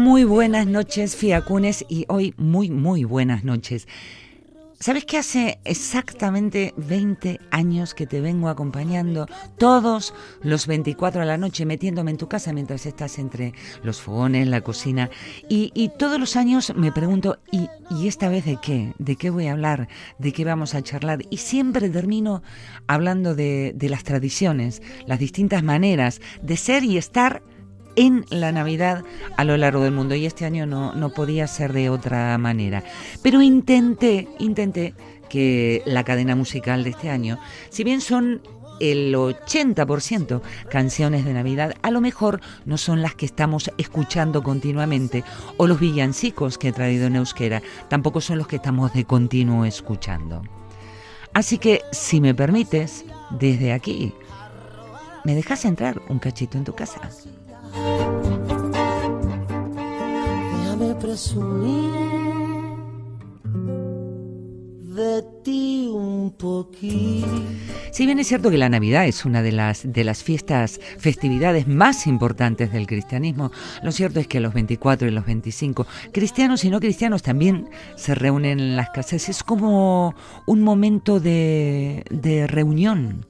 Muy buenas noches, Fiacunes, y hoy muy, muy buenas noches. ¿Sabes que hace exactamente 20 años que te vengo acompañando todos los 24 a la noche, metiéndome en tu casa mientras estás entre los fogones, la cocina? Y, todos los años me pregunto, ¿y, ¿y, esta vez de qué? ¿De qué voy a hablar? ¿De qué vamos a charlar? Y siempre termino hablando de, de las tradiciones, las distintas maneras de ser y estar en la Navidad a lo largo del mundo y este año no, no podía ser de otra manera. Pero intenté, intenté que la cadena musical de este año, si bien son el 80% canciones de Navidad, a lo mejor no son las que estamos escuchando continuamente, o los villancicos que he traído en euskera, tampoco son los que estamos de continuo escuchando. Así que, si me permites, desde aquí, ¿me dejas entrar un cachito en tu casa? De ti un poquito. Si bien es cierto que la Navidad es una de las, de las fiestas, festividades más importantes del cristianismo, lo cierto es que los 24 y los 25, cristianos y no cristianos también se reúnen en las casas. Es como un momento de, de reunión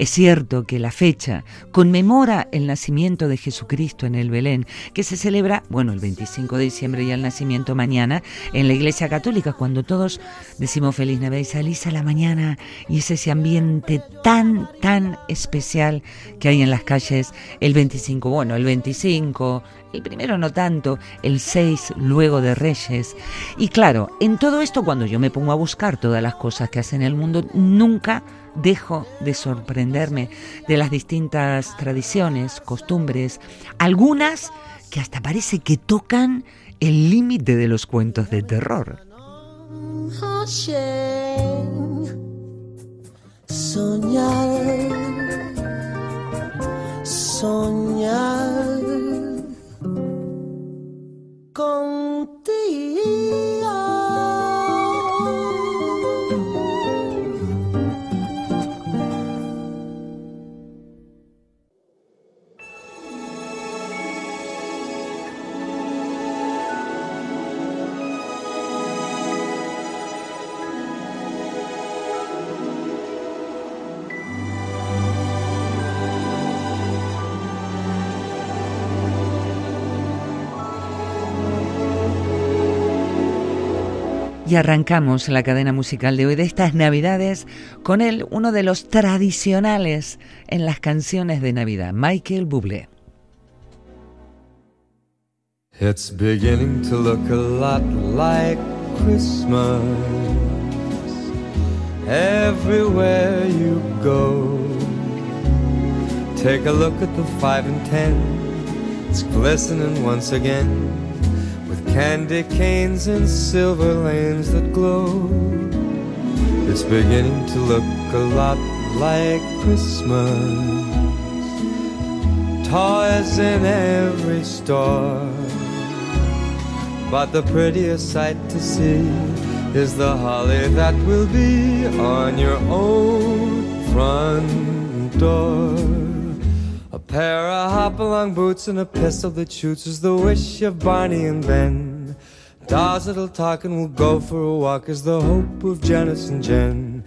es cierto que la fecha conmemora el nacimiento de Jesucristo en el Belén, que se celebra, bueno, el 25 de diciembre y el nacimiento mañana en la Iglesia Católica, cuando todos decimos feliz Navidad y salís a la mañana y es ese ambiente tan, tan especial que hay en las calles el 25, bueno, el 25, el primero no tanto, el 6 luego de Reyes. Y claro, en todo esto cuando yo me pongo a buscar todas las cosas que hacen el mundo, nunca dejo de sorprenderme de las distintas tradiciones, costumbres, algunas que hasta parece que tocan el límite de los cuentos de terror. Soñar, soñar contigo. Y arrancamos la cadena musical de hoy de estas Navidades con él, uno de los tradicionales en las canciones de Navidad, Michael Bublé. It's beginning to look a lot like Christmas everywhere you go. Take a look at the five and ten, it's glistening once again. Candy canes and silver lanes that glow. It's beginning to look a lot like Christmas. Toys in every store. But the prettiest sight to see is the holly that will be on your own front door. Pair of hop-along boots and a pistol that shoots is the wish of Barney and Ben. Dolls that'll talk and we'll go for a walk is the hope of Janice and Jen.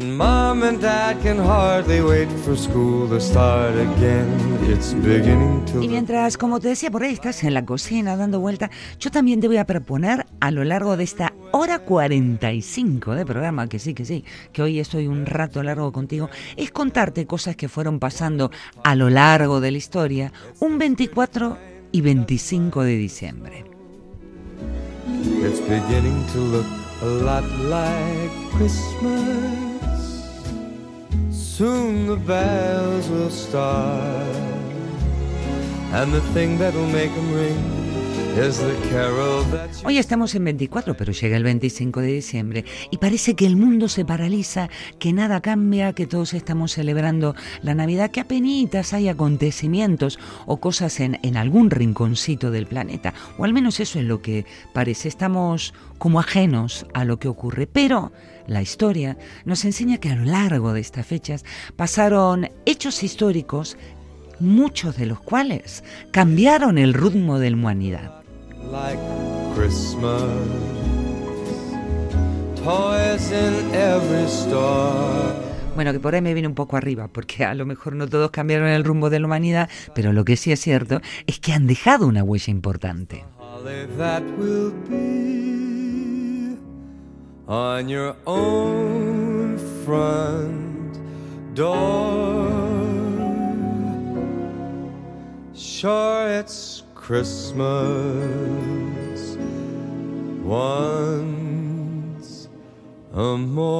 And Mom and Dad can hardly wait for school to start again. It's beginning to... Y mientras, como te decía, por ahí estás en la cocina dando vuelta, yo también te voy a proponer a lo largo de esta hora 45 de programa, que sí, que sí, que hoy estoy un rato largo contigo, es contarte cosas que fueron pasando a lo largo de la historia un 24 y 25 de diciembre. It's beginning to look a lot like Christmas. Soon the bells will start, and the thing make them ring Hoy estamos en 24, pero llega el 25 de diciembre y parece que el mundo se paraliza, que nada cambia, que todos estamos celebrando la Navidad, que apenas hay acontecimientos o cosas en, en algún rinconcito del planeta, o al menos eso es lo que parece. Estamos como ajenos a lo que ocurre, pero la historia nos enseña que a lo largo de estas fechas pasaron hechos históricos muchos de los cuales cambiaron el ritmo de la humanidad. like Christmas. Toys in every store. Bueno, que por ahí me viene un poco arriba, porque a lo mejor no todos cambiaron el rumbo de la humanidad, pero lo que sí es cierto es que han dejado una huella importante. On your own front door. Sure, it's Christmas once a more.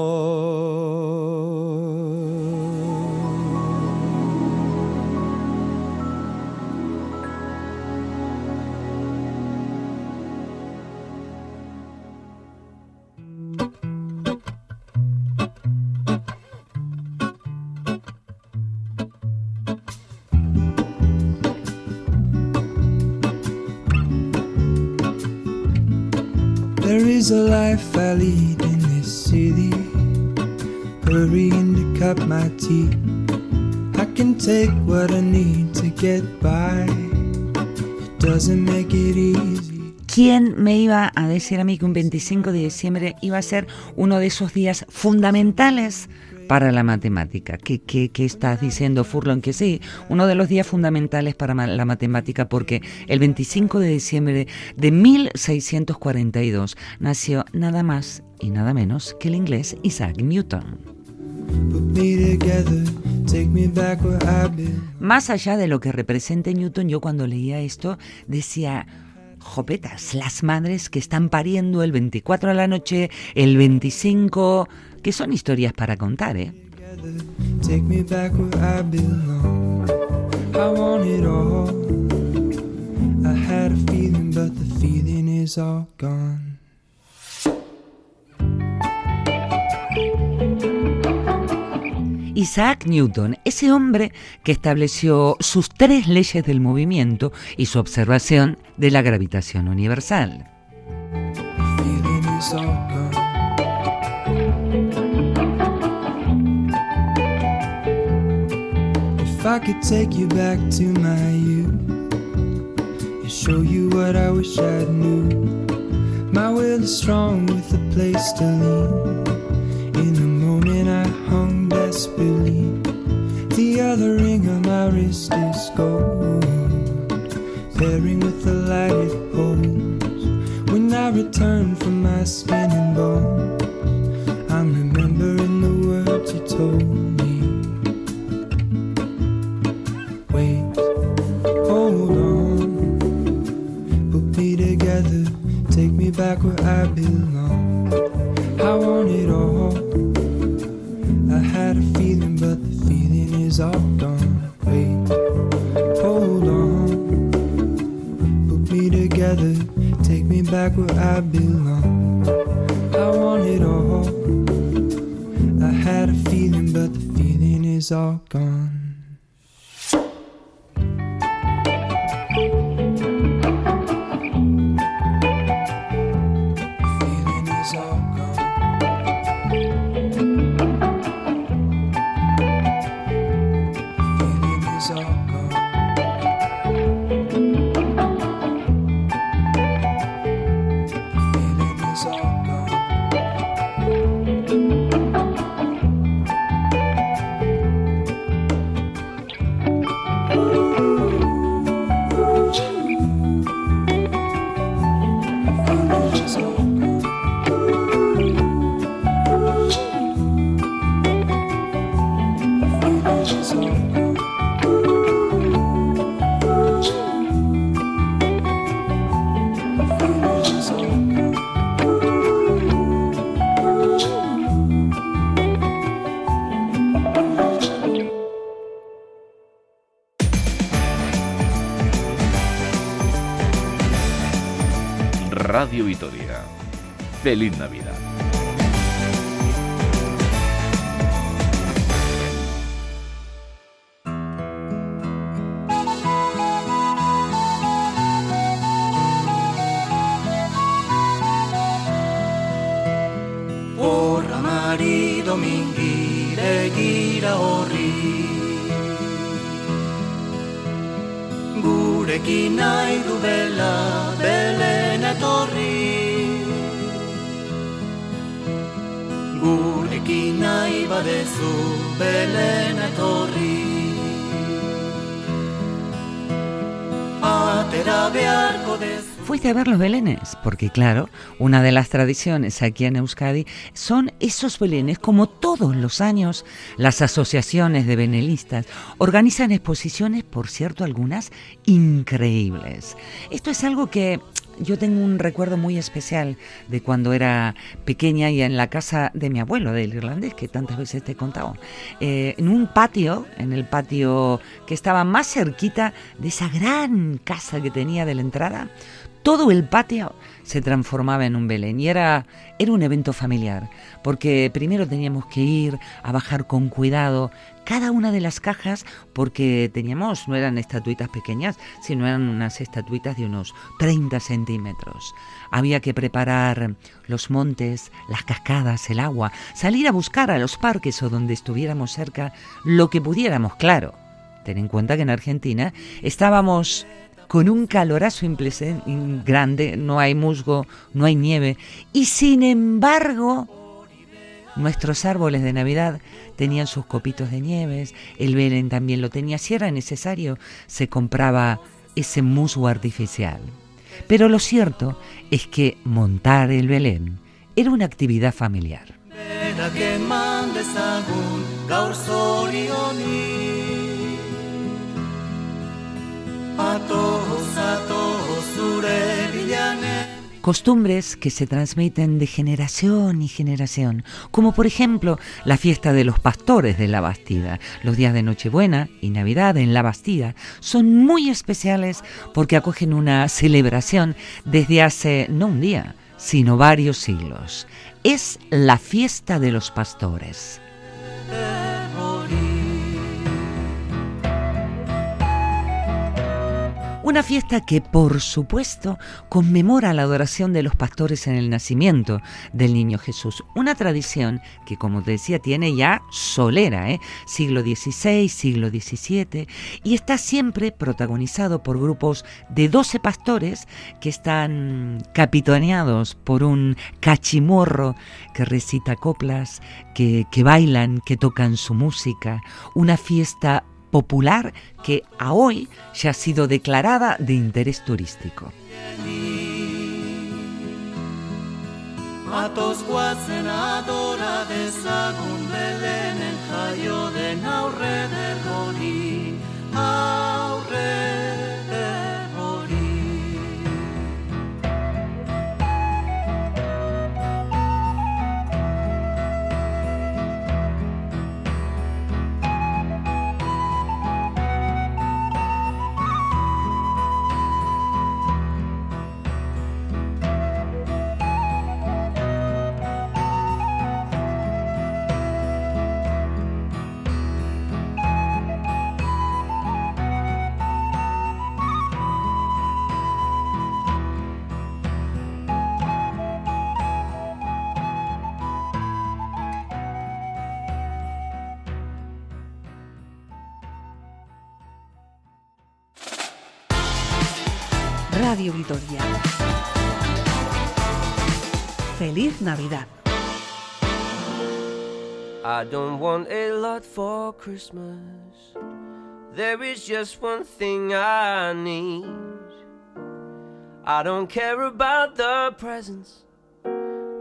There is a life I lead in this city. Hurrying to my. I can take what I need to get by. It doesn't make it easy. ¿Quién me iba a decir a mí que un 25 de diciembre iba a ser uno de esos días fundamentales para la matemática. ¿Qué, qué, qué estás diciendo, Furlon? Que sí, uno de los días fundamentales para la matemática porque el 25 de diciembre de 1642 nació nada más y nada menos que el inglés Isaac Newton. Más allá de lo que represente Newton, yo cuando leía esto decía, jopetas, las madres que están pariendo el 24 a la noche, el 25 que son historias para contar, ¿eh? Isaac Newton, ese hombre que estableció sus tres leyes del movimiento y su observación de la gravitación universal. I could take you back to my youth and show you what I wish I knew. My will is strong with a place to lean. In the moment I hung desperately. The other ring on my wrist is gold, pairing with the light it holds. When I return from my skin and bones, I'm remembering the words you told back where I belong. I want it all. I had a feeling, but the feeling is all gone. Wait, hold on. Put me together, take me back where I belong. I want it all. I had a feeling, but the feeling is all gone. Radio Vitoria. Feliz Navidad. Porque claro, una de las tradiciones aquí en Euskadi son esos belenes. Como todos los años, las asociaciones de benelistas organizan exposiciones, por cierto, algunas increíbles. Esto es algo que yo tengo un recuerdo muy especial de cuando era pequeña y en la casa de mi abuelo, del irlandés, que tantas veces te he contado. Eh, en un patio, en el patio que estaba más cerquita de esa gran casa que tenía de la entrada, todo el patio se transformaba en un Belén y era, era un evento familiar, porque primero teníamos que ir a bajar con cuidado cada una de las cajas porque teníamos, no eran estatuitas pequeñas, sino eran unas estatuitas de unos 30 centímetros. Había que preparar los montes, las cascadas, el agua, salir a buscar a los parques o donde estuviéramos cerca lo que pudiéramos, claro. Ten en cuenta que en Argentina estábamos con un calorazo grande, no hay musgo, no hay nieve, y sin embargo, nuestros árboles de Navidad tenían sus copitos de nieves, el Belén también lo tenía, si era necesario, se compraba ese musgo artificial. Pero lo cierto es que montar el Belén era una actividad familiar. Costumbres que se transmiten de generación y generación, como por ejemplo la fiesta de los pastores de la Bastida. Los días de Nochebuena y Navidad en la Bastida son muy especiales porque acogen una celebración desde hace no un día, sino varios siglos. Es la fiesta de los pastores. Una fiesta que, por supuesto, conmemora la adoración de los pastores en el nacimiento del niño Jesús. Una tradición que, como decía, tiene ya solera, ¿eh? siglo XVI, siglo XVII, y está siempre protagonizado por grupos de 12 pastores que están capitaneados por un cachimorro que recita coplas, que, que bailan, que tocan su música. Una fiesta popular que a hoy ya ha sido declarada de interés turístico. Radio Vitoria. Feliz Navidad. I don't want a lot for Christmas. There is just one thing I need. I don't care about the presents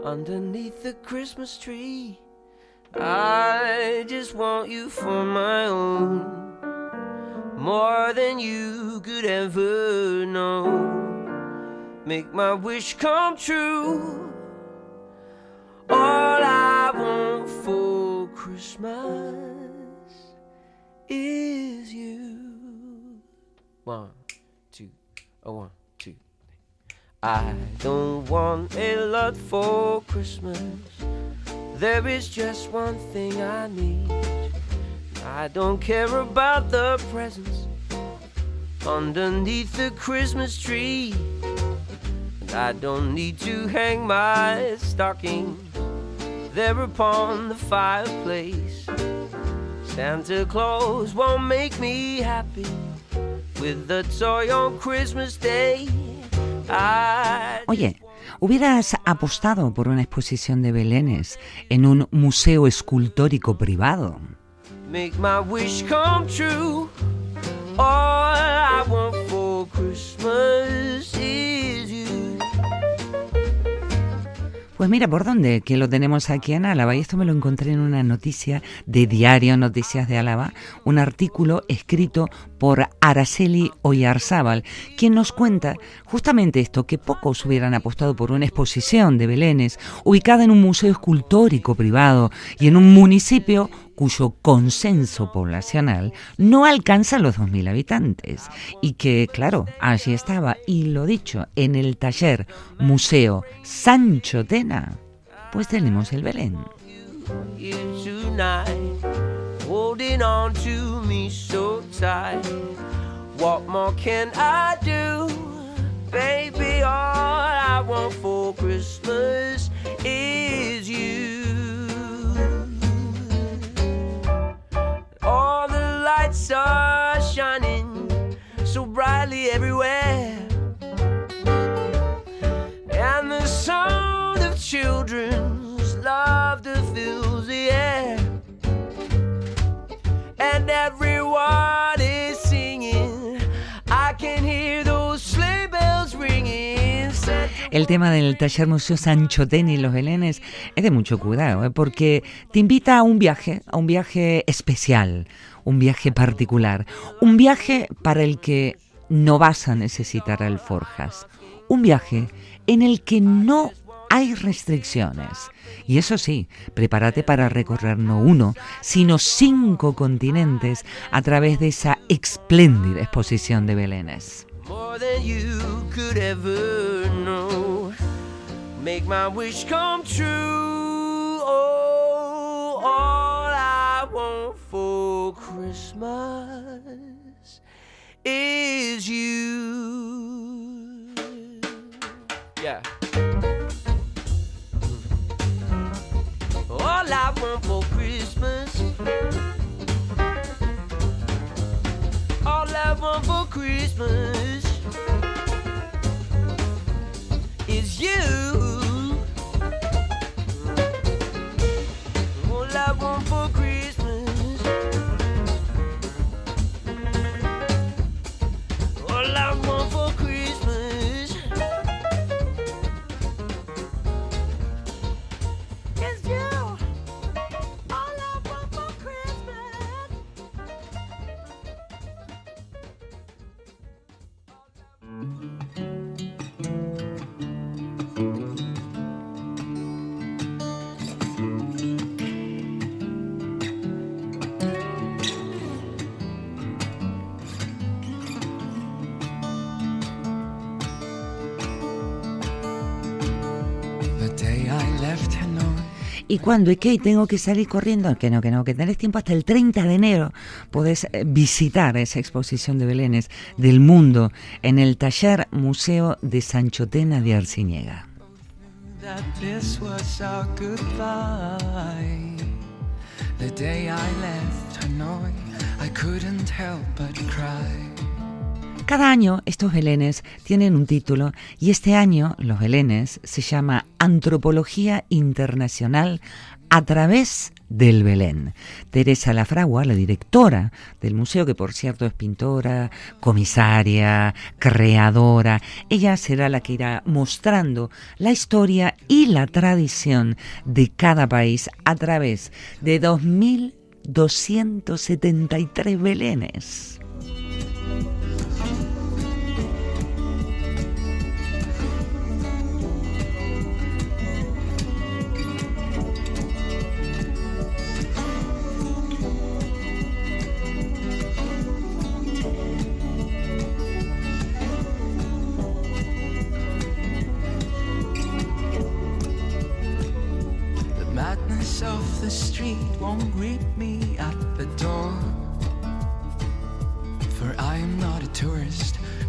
underneath the Christmas tree. I just want you for my own more than you could ever know. Make my wish come true. All I want for Christmas is you. One, two, a one, two. I don't want a lot for Christmas. There is just one thing I need. I don't care about the presents underneath the Christmas tree. And I don't need to hang my stockings there upon the fireplace. Santa Claus won't make me happy with the toy on Christmas Day. I Oye, ¿hubieras apostado por una exposición de belenes en un museo escultórico privado? Make my wish come true. All I want for Christmas is. Pues mira, ¿por dónde? Que lo tenemos aquí en Álava. Y esto me lo encontré en una noticia de Diario Noticias de Álava, un artículo escrito por Araceli Oyarzábal, quien nos cuenta justamente esto, que pocos hubieran apostado por una exposición de Belénes ubicada en un museo escultórico privado y en un municipio cuyo consenso poblacional no alcanza los 2.000 habitantes. Y que, claro, allí estaba, y lo dicho, en el taller Museo Sancho Tena, pues tenemos el Belén. Baby, all I want for Christmas is lights are shining so brightly everywhere. And the sound of children's laughter fills the air. And everyone is singing. I can hear those sleigh bells ringing. El tema del taller Museo Sancho Tena y los Belenes es de mucho cuidado, ¿eh? porque te invita a un viaje, a un viaje especial, un viaje particular, un viaje para el que no vas a necesitar alforjas, un viaje en el que no hay restricciones. Y eso sí, prepárate para recorrer no uno, sino cinco continentes a través de esa espléndida exposición de know. Make my wish come true. Oh, I want for Christmas is you. Yeah. All I want for Christmas. All I want for Christmas is you. Y cuando es que tengo que salir corriendo, que no, que no, que tenés tiempo hasta el 30 de enero, podés eh, visitar esa exposición de Belénes del mundo en el taller Museo de Sanchotena de cry. Cada año estos belenes tienen un título y este año los belenes se llama Antropología Internacional a través del Belén. Teresa Lafragua, la directora del museo, que por cierto es pintora, comisaria, creadora, ella será la que irá mostrando la historia y la tradición de cada país a través de 2.273 belenes.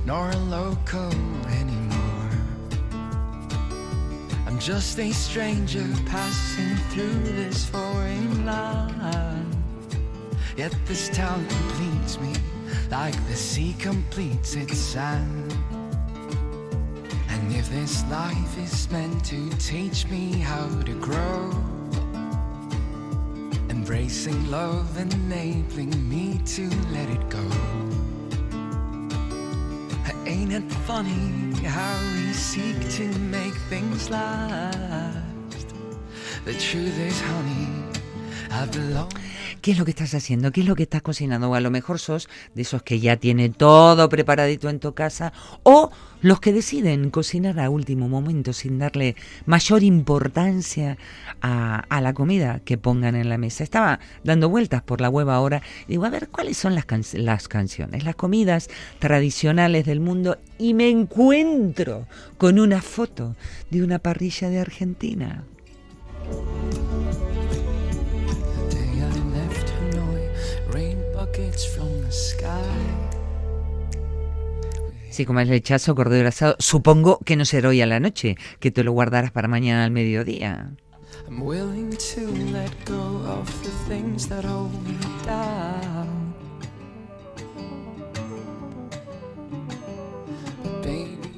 Nor a local anymore. I'm just a stranger passing through this foreign land. Yet this town completes me like the sea completes its sand. And if this life is meant to teach me how to grow, embracing love, enabling me to let it go. Ain't it funny how we seek to make things last? The truth is, honey, I belong. ¿Qué es lo que estás haciendo? ¿Qué es lo que estás cocinando? O a lo mejor sos de esos que ya tiene todo preparadito en tu casa o los que deciden cocinar a último momento sin darle mayor importancia a, la comida que pongan en la mesa. Estaba dando vueltas por la web ahora digo, a ver, ¿cuáles son las, las canciones, las comidas tradicionales del mundo? Y me encuentro con una foto de una parrilla de Argentina. Sí, como el lechazo, cordero asado. Supongo que no será hoy a la noche, que te lo guardarás para mañana al mediodía. I'm willing to let go of the things that hold me down.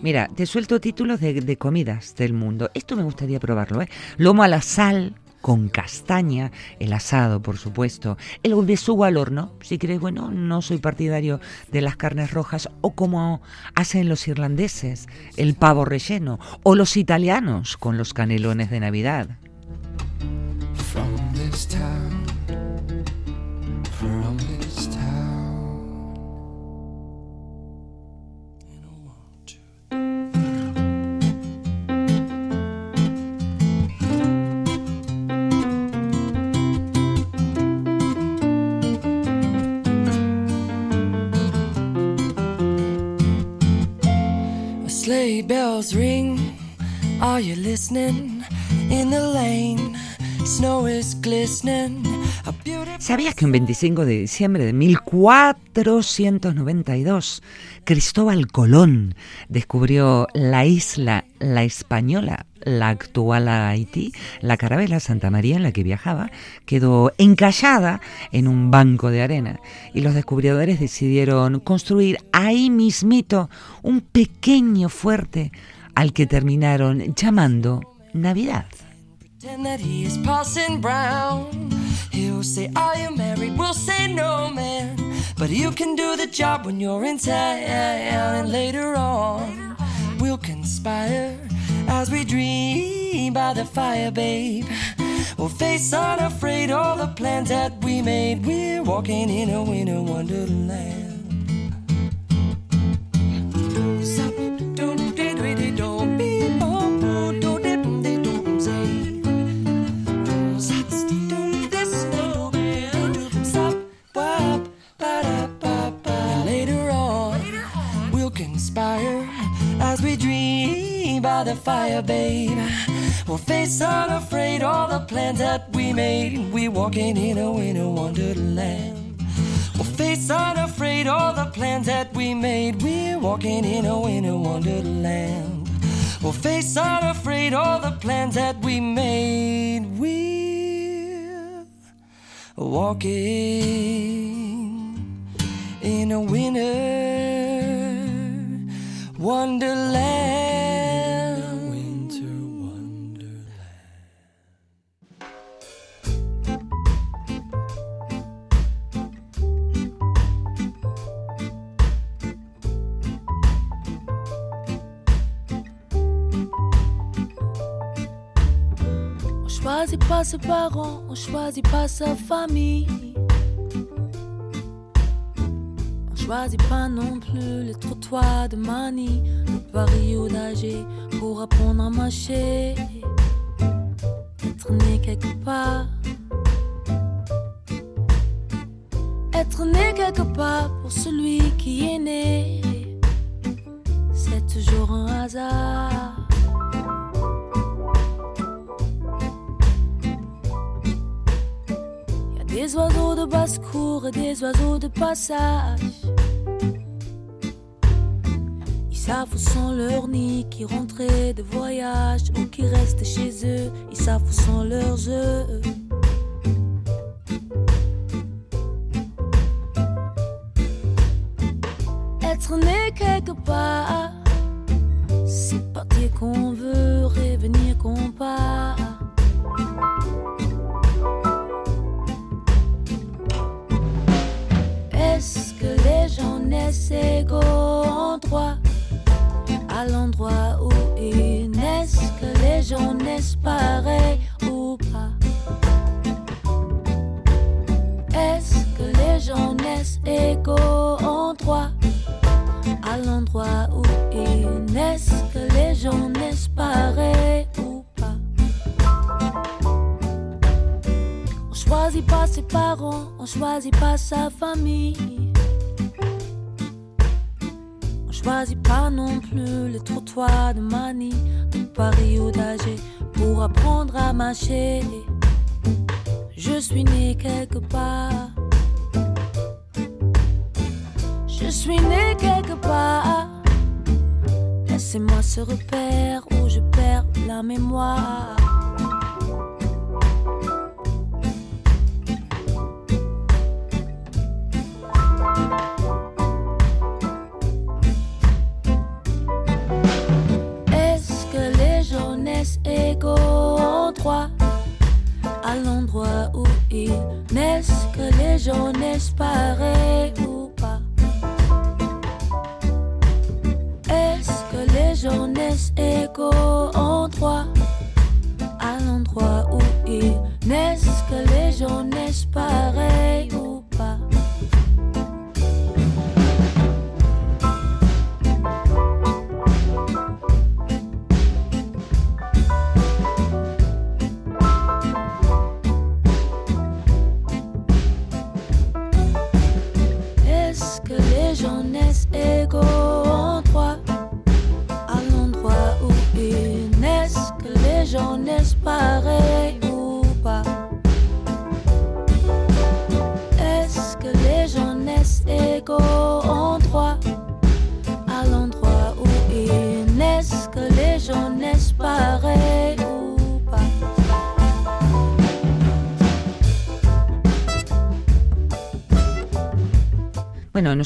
Mira, te suelto títulos de, de, comidas del mundo. Esto me gustaría probarlo, ¿eh? Lomo a la sal, con castaña, el asado, por supuesto, el besugo al horno, si crees, bueno, no soy partidario de las carnes rojas, o como hacen los irlandeses, el pavo relleno, o los italianos con los canelones de Navidad. Sleigh bells ring. Are you listening? In the lane, snow is glistening. ¿Sabías que un 25 de diciembre de 1492 Cristóbal Colón descubrió la isla La Española, la actual Haití? La carabela Santa María en la que viajaba quedó encallada en un banco de arena y los descubridores decidieron construir ahí mismito un pequeño fuerte al que terminaron llamando Navidad. He'll say, Are you married? We'll No. But you can do the job when you're in town. And later on, we'll conspire as we dream by the fire, babe. We'll face unafraid all the plans that we made. We're walking in a winter wonderland. By the fire, babe. We'll face unafraid all the plans that we made. We're walking in a winter wonderland. We'll face unafraid all the plans that we made. We're walking in a winter wonderland. We'll face unafraid all the plans that we made. We're walking in a winter wonderland. Choisit pas ses parents, on choisit pas sa famille. On choisit pas non plus les trottoirs de Mani, le Paris ou d'Alger pour apprendre à marcher. Être né quelque part. Être né quelque part pour celui qui est né, c'est toujours un hasard. Des oiseaux de basse-cour et des oiseaux de passage. Ils savent où sont leurs nids qui rentraient de voyage ou qui restent chez eux. Ils savent où sont leurs œufs. Être né quelque part, c'est partir qu'on veut, revenir qu'on part. Les gens naissent égaux en droit. À l'endroit où ils naissent Que les gens naissent pareils ou pas. Est-ce que les gens naissent égaux en droit? À l'endroit où ils naissent Que les gens naissent pareils ou pas? On choisit pas ses parents, on choisit pas sa famille. On choisit pas non plus le trottoir de Mani, de Paris ou d'Alger pour apprendre à marcher. Je suis né quelque part. Je suis né quelque part. Laissez-moi ce repère où je perds la mémoire. À l'endroit où naissent Que les gens naissent pareils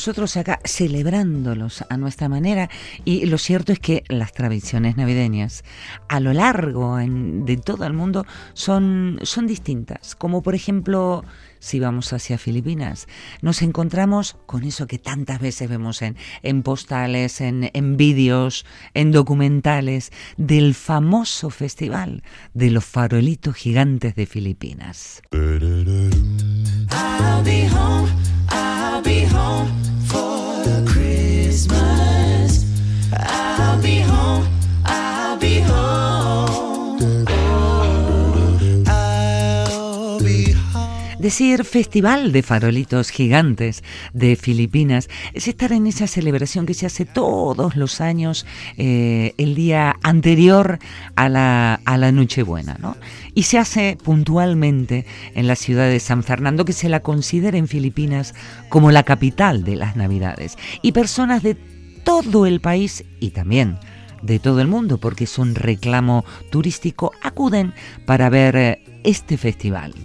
nosotros acá celebrándolos a nuestra manera. Y lo cierto es que las tradiciones navideñas a lo largo de todo el mundo son, son distintas, como por ejemplo si vamos hacia Filipinas, nos encontramos con eso que tantas veces vemos en, en postales, en, en vídeos, en documentales, del famoso festival de los farolitos gigantes de Filipinas. Christmas. I'll Decir Festival de Farolitos Gigantes de Filipinas es estar en esa celebración que se hace todos los años eh, el día anterior a la, a la Nochebuena, ¿no? Y se hace puntualmente en la ciudad de San Fernando, que se la considera en Filipinas como la capital de las Navidades. Y personas de todo el país y también de todo el mundo, porque es un reclamo turístico, acuden para ver eh, este festival.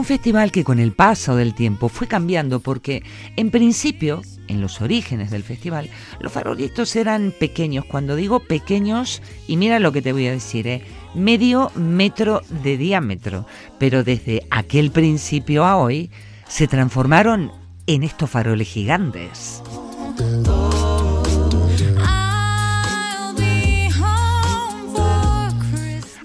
Un festival que con el paso del tiempo fue cambiando porque en principio, en los orígenes del festival, los farolitos eran pequeños. Cuando digo pequeños, y mira lo que te voy a decir, ¿eh? medio metro de diámetro. Pero desde aquel principio a hoy se transformaron en estos faroles gigantes.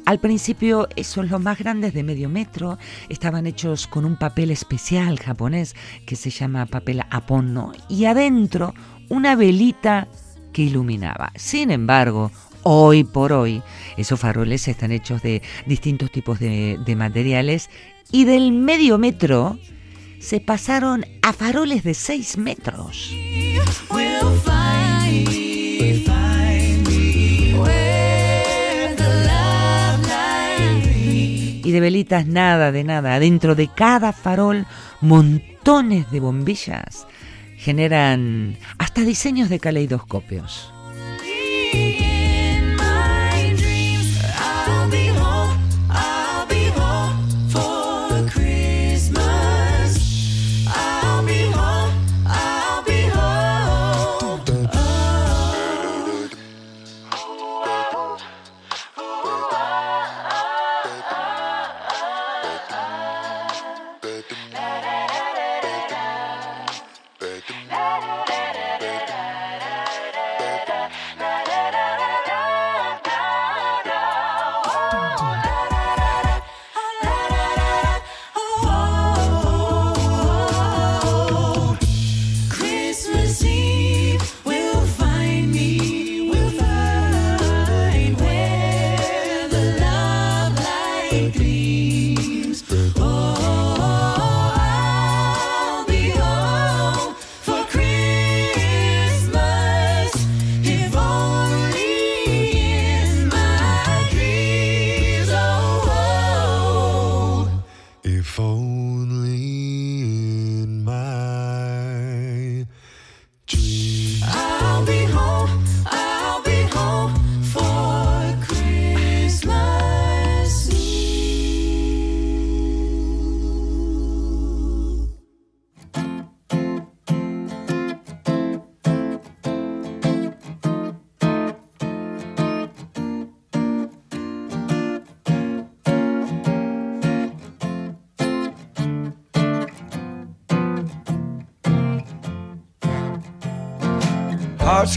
Al principio esos los más grandes de medio metro estaban hechos con un papel especial japonés que se llama papel aponno y adentro una velita que iluminaba. Sin embargo, hoy por hoy esos faroles están hechos de distintos tipos de, materiales y del medio metro se pasaron a faroles de 6 metros. De velitas nada de nada. Dentro de cada farol montones de bombillas generan hasta diseños de caleidoscopios.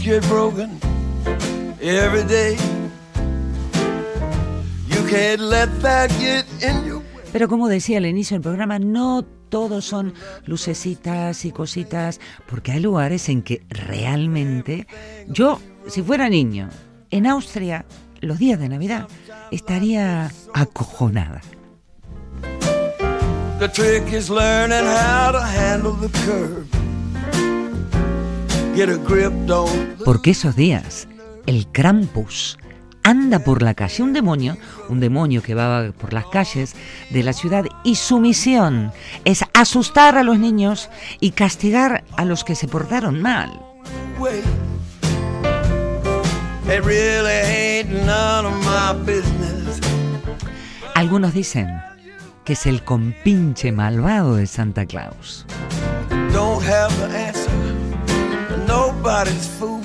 Hearts get broken every day. You can't let that get in your Pero como decía al inicio del programa, no todos son lucecitas y cositas, porque hay lugares en que realmente yo, si fuera niño, en Austria, los días de Navidad, estaría acojonada. The trick is learning how to handle the curve. Porque esos días, el Krampus anda por la calle, un demonio, un demonio que va por las calles de la ciudad y su misión es asustar a los niños y castigar a los que se portaron mal. Algunos dicen que es el compinche malvado de Santa Claus. Fool.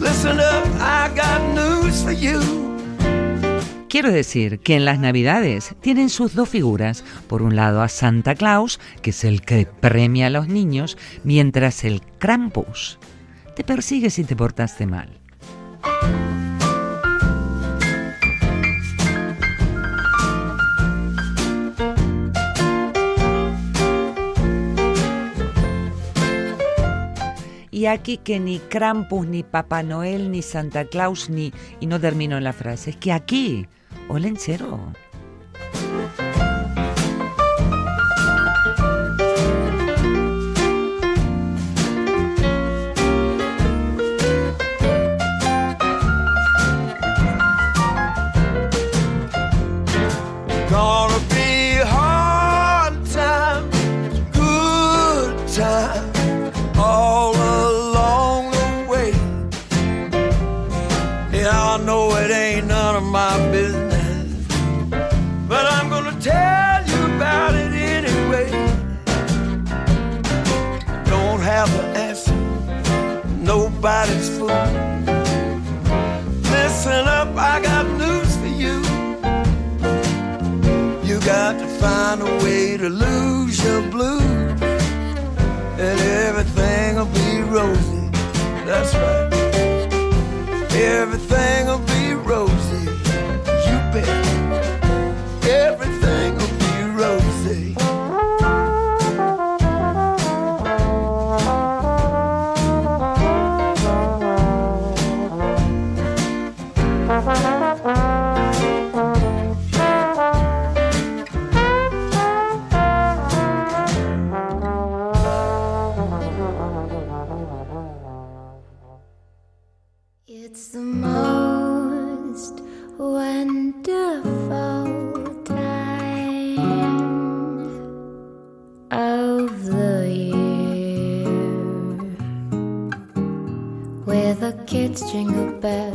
Listen up, I got news for you. Quiero decir que en las Navidades tienen sus dos figuras. Por un lado a Santa Claus, que es el que premia a los niños, mientras el Krampus te persigue si te portaste mal. Y aquí que ni Krampus, ni Papá Noel, ni Santa Claus, ni... Y no termino en la frase. Es que aquí, olen nobody's fool. Listen up, I got news for you. You got to find a way to lose your blues, and everything'll be rosy. That's right. Everything'll jingle bells.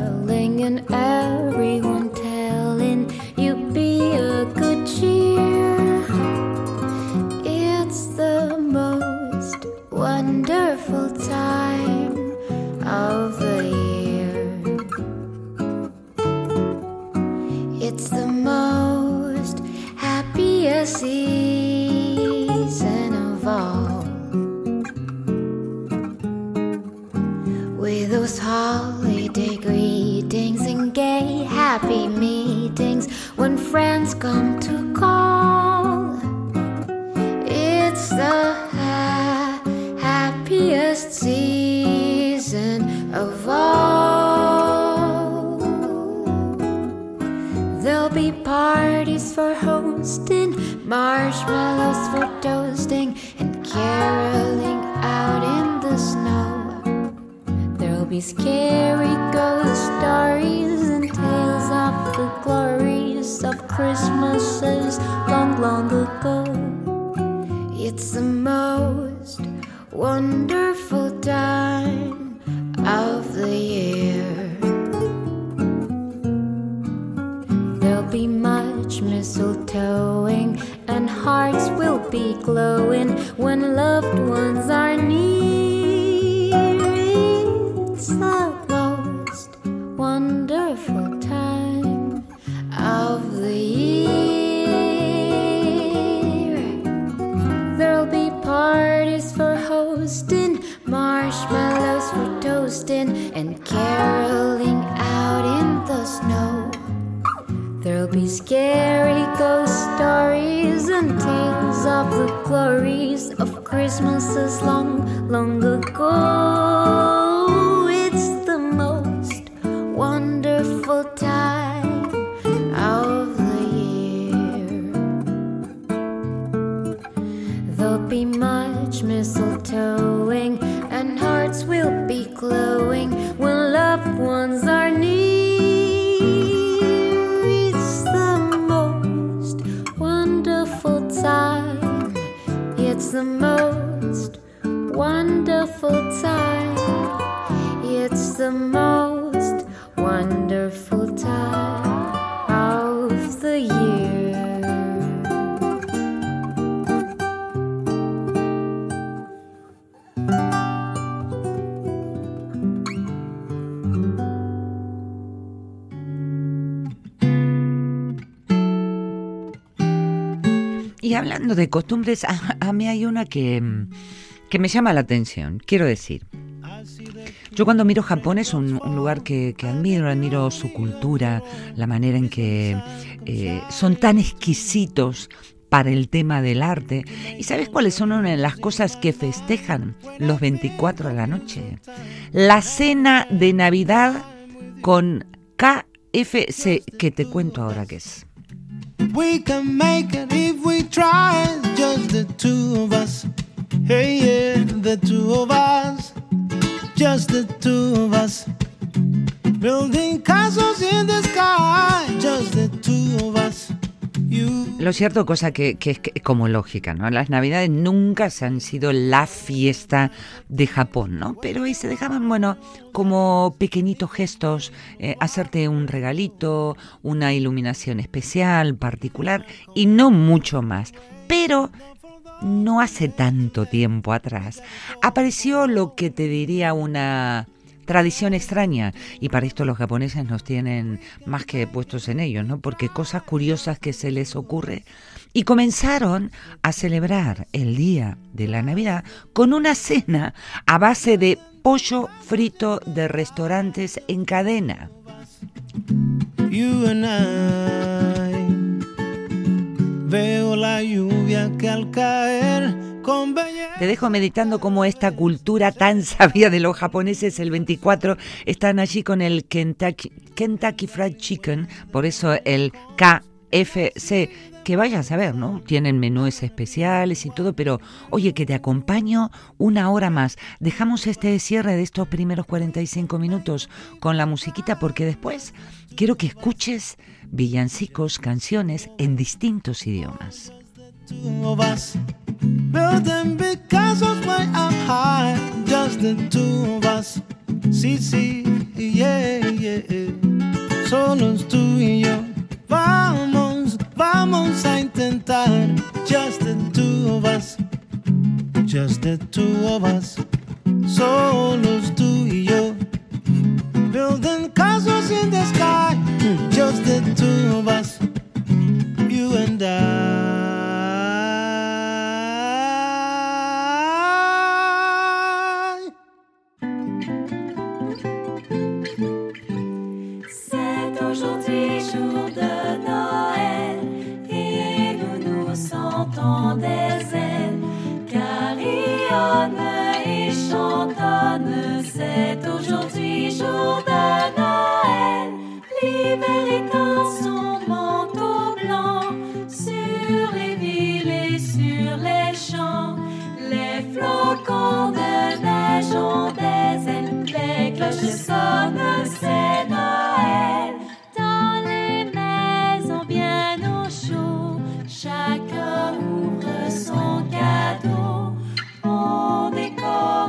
Friends come to call. It's the ha- happiest season of all. There'll be parties for hosting, marshmallows for toasting, and caroling out in the snow. There'll be scary ghost stories long, ago. It's the most wonderful time of the year. There'll be much mistletoeing, and hearts will be glowing when loved ones are near. And caroling out in the snow. There'll be scary ghost stories and tales of the glories of Christmases long, long ago. The most wonderful time. It's the most hablando de costumbres, a, mí hay una que, que me llama la atención. Quiero decir, yo cuando miro Japón es un, un lugar que, que admiro, admiro su cultura, la manera en que eh, son tan exquisitos para el tema del arte. ¿Y sabes cuáles son una de las cosas que festejan los 24 de la noche? La cena de Navidad con KFC, que te cuento ahora qué es. We can make it if we try, just the two of us. Hey, yeah, the two of us, just the two of us. Building castles in the sky, just the two of us. Lo cierto, cosa que, que es que- como lógica, ¿no? Las navidades nunca se han sido la fiesta de Japón, ¿no? Pero ahí se dejaban, bueno, como pequeñitos gestos, eh, hacerte un regalito, una iluminación especial, particular, y no mucho más. Pero no hace tanto tiempo atrás apareció lo que te diría una tradición extraña y para esto los japoneses nos tienen más que puestos en ellos, ¿no? Porque cosas curiosas que se les ocurre y comenzaron a celebrar el día de la Navidad con una cena a base de pollo frito de restaurantes en cadena. you and I. Veo la lluvia que al caer. Te dejo meditando cómo esta cultura tan sabia de los japoneses el 24 están allí con el Kentucky, Fried Chicken, por eso el KFC, que vayas a ver, ¿no? Tienen menús especiales y todo, pero oye, que te acompaño una hora más. Dejamos este cierre de estos primeros 45 minutos con la musiquita porque después quiero que escuches villancicos, canciones en distintos idiomas. Two of us. Building castles way up high, just the two of us. Sí, sí, yeah, yeah. Solos tú y yo. Vamos, vamos a intentar. Just the two of us. Just the two of us. Solos tú y yo. Building castles in the sky. Just the two of us. des ailes, carillonne et chantonne. C'est aujourd'hui jour de Noël. L'hiver étend son manteau blanc sur les villes et sur les champs. Les flocons de neige ont des ailes, les cloches sonnent, c'est Noël.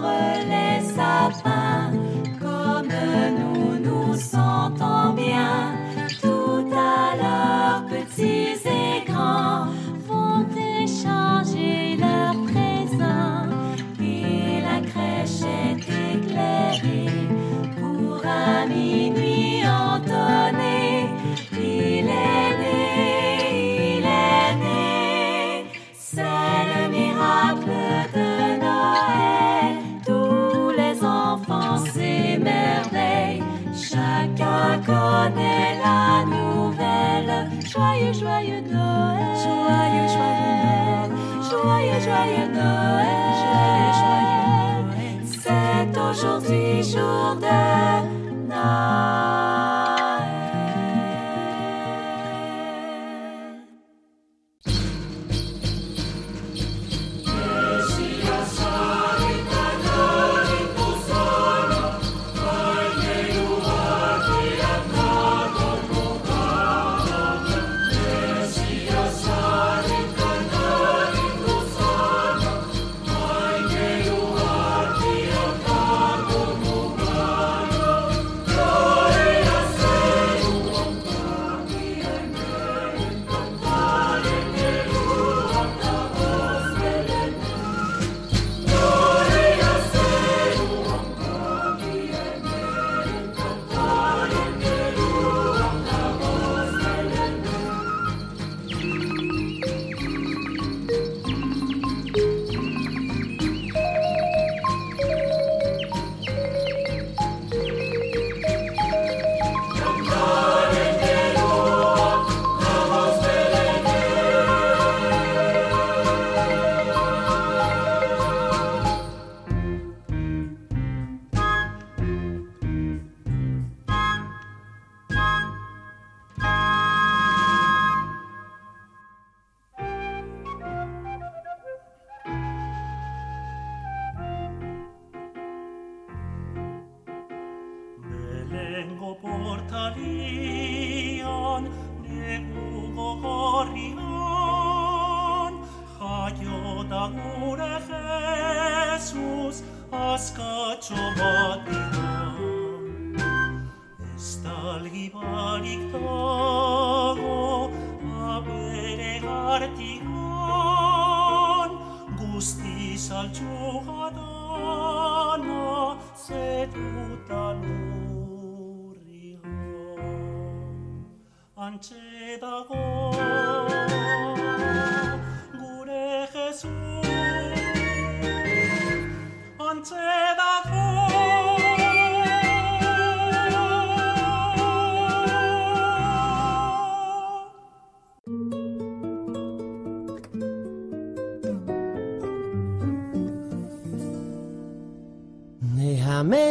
les sapins, comme nous nous sentons bien, tout à l'heure petits et grands vont échanger leurs présents et la crèche est éclairée pour amis. connais la nouvelle. Joyeux, joyeux Noël. Joyeux, joyeux Noël. Joyeux, joyeux Noël. Joyeux, joyeux Noël. C'est aujourd'hui jour de Noël.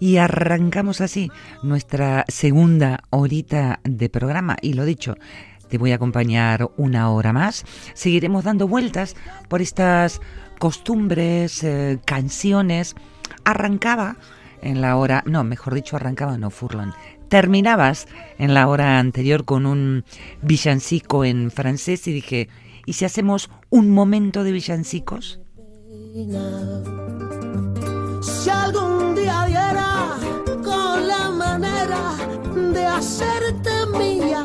Y arrancamos así nuestra segunda horita de programa. Y lo dicho, te voy a acompañar una hora más. Seguiremos dando vueltas por estas costumbres, eh, canciones. Arrancaba en la hora, no, mejor dicho, arrancaba, no, Furlan. Terminabas en la hora anterior con un villancico en francés y dije, ¿y si hacemos un momento de villancicos? Hacerte mía,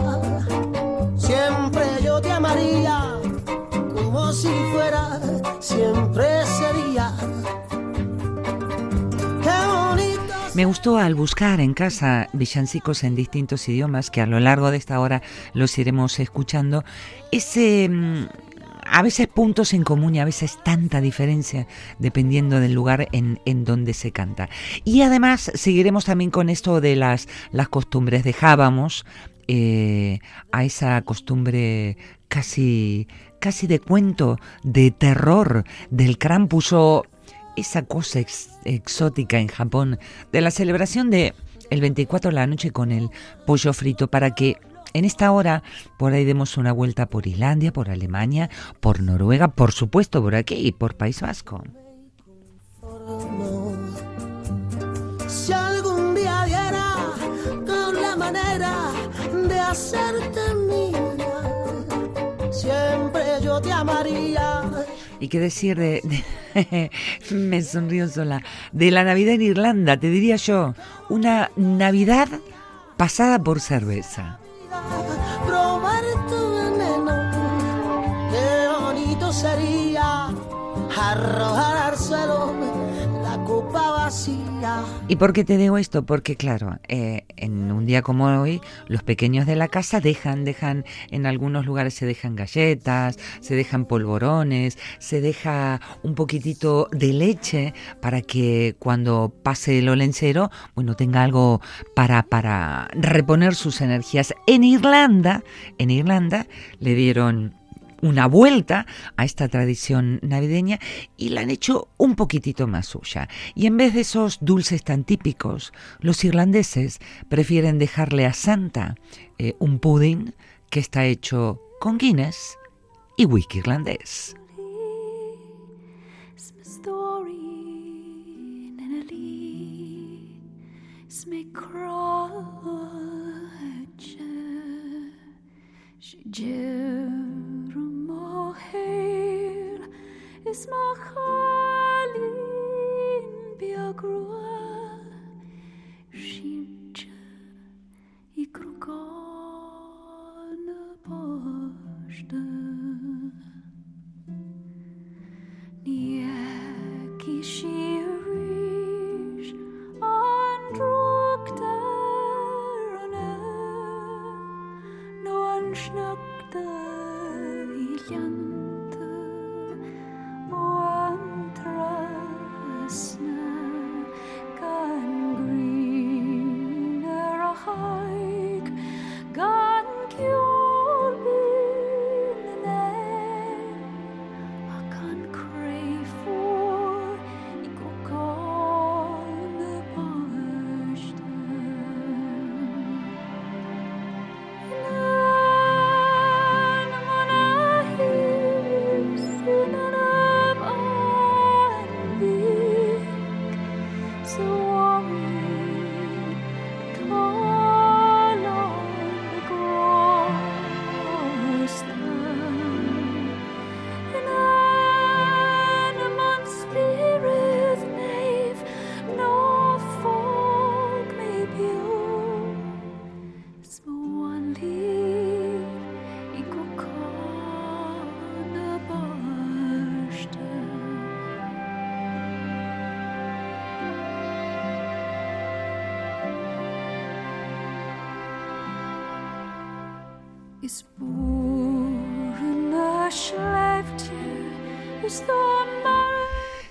siempre yo te amaría como si fuera, siempre sería. Me gustó al buscar en casa villancicos en distintos idiomas, que a lo largo de esta hora los iremos escuchando, ese mm, a veces puntos en común y a veces tanta diferencia dependiendo del lugar en, en donde se canta. Y además seguiremos también con esto de las, las costumbres. Dejábamos eh, a esa costumbre casi, casi de cuento, de terror del Krampus esa cosa ex- exótica en Japón de la celebración de el 24 de la noche con el pollo frito para que en esta hora por ahí demos una vuelta por Islandia, por Alemania, por Noruega, por supuesto por aquí y por País Vasco. Si algún día diera con la manera de hacerte mía, siempre yo te amaría. ¿Y qué decir de, de- me sonrío sola, de la Navidad en Irlanda? Te diría yo, una Navidad pasada por cerveza probar tu veneno. Qué bonito sería arrojar al suelo ¿Y por qué te digo esto? Porque claro, eh, en un día como hoy, los pequeños de la casa dejan, dejan, en algunos lugares se dejan galletas, se dejan polvorones, se deja un poquitito de leche para que cuando pase el olencero, bueno, tenga algo para, para reponer sus energías. En Irlanda, en Irlanda le dieron una vuelta a esta tradición navideña y la han hecho un poquitito más suya. Y en vez de esos dulces tan típicos, los irlandeses prefieren dejarle a Santa eh, un pudding que está hecho con Guinness y whisky irlandés. hail is my calling be a cruel shinche i krukon poste nie kishi Yeah. greener a heart.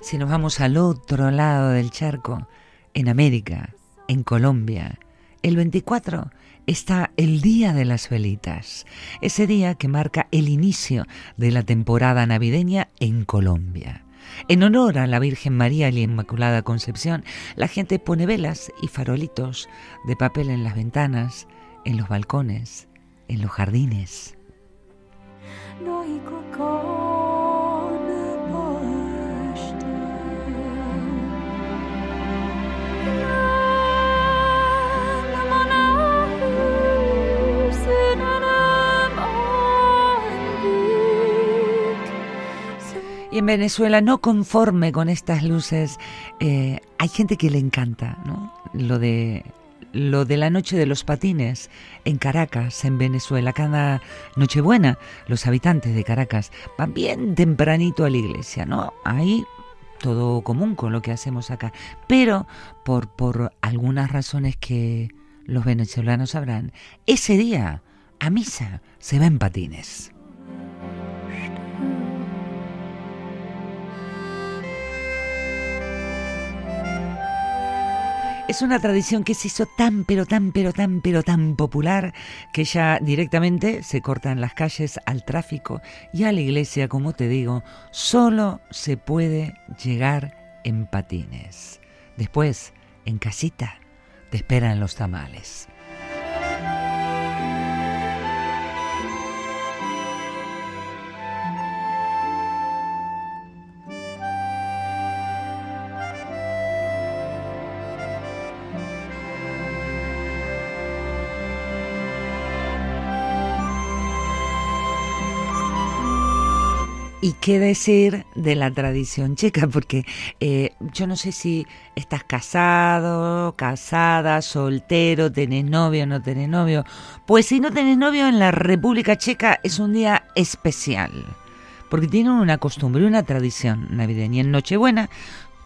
Si nos vamos al otro lado del charco, en América, en Colombia, el 24 está el Día de las Velitas, ese día que marca el inicio de la temporada navideña en Colombia. En honor a la Virgen María y la Inmaculada Concepción, la gente pone velas y farolitos de papel en las ventanas, en los balcones, en los jardines. Y en Venezuela, no conforme con estas luces, eh, hay gente que le encanta, ¿no? Lo de lo de la noche de los patines en Caracas, en Venezuela. Cada Nochebuena, los habitantes de Caracas van bien tempranito a la iglesia, ¿no? Ahí todo común con lo que hacemos acá. Pero por, por algunas razones que los venezolanos sabrán, ese día a misa se va en patines. Es una tradición que se hizo tan, pero tan, pero tan, pero tan popular que ya directamente se cortan las calles al tráfico y a la iglesia, como te digo, solo se puede llegar en patines. Después, en casita, te esperan los tamales. ¿Y qué decir de la tradición checa? Porque eh, yo no sé si estás casado, casada, soltero, tenés novio, no tenés novio. Pues si no tenés novio en la República Checa es un día especial. porque tienen una costumbre, una tradición navideña. En Nochebuena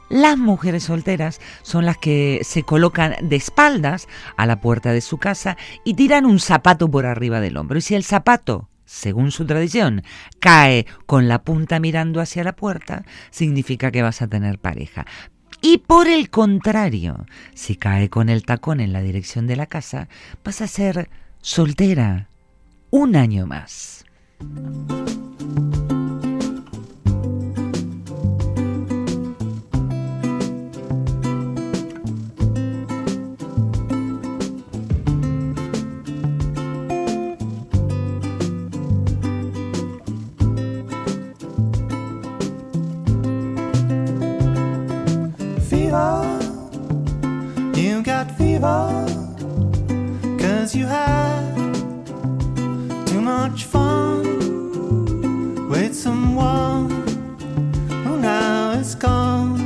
las mujeres solteras son las que se colocan de espaldas a la puerta de su casa y tiran un zapato por arriba del hombro. Y si el zapato, según su tradición, cae con la punta mirando hacia la puerta, significa que vas a tener pareja. Y por el contrario, si cae con el tacón en la dirección de la casa, vas a ser soltera un año más. Cause you had too much fun with someone who now is gone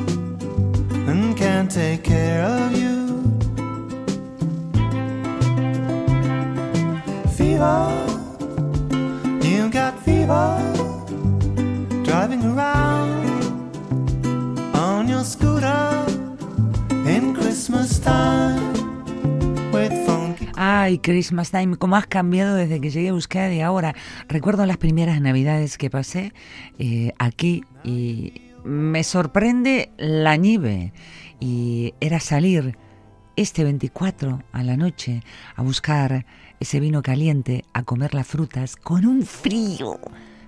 and can't take care of you. Fever. You got fever. Driving around on your scooter in Christmas time. Ay, Christmas Time, cómo has cambiado desde que llegué a Euskadi ahora. Recuerdo las primeras navidades que pasé eh, aquí y me sorprende la nieve. Y era salir este 24 a la noche a buscar ese vino caliente, a comer las frutas con un frío.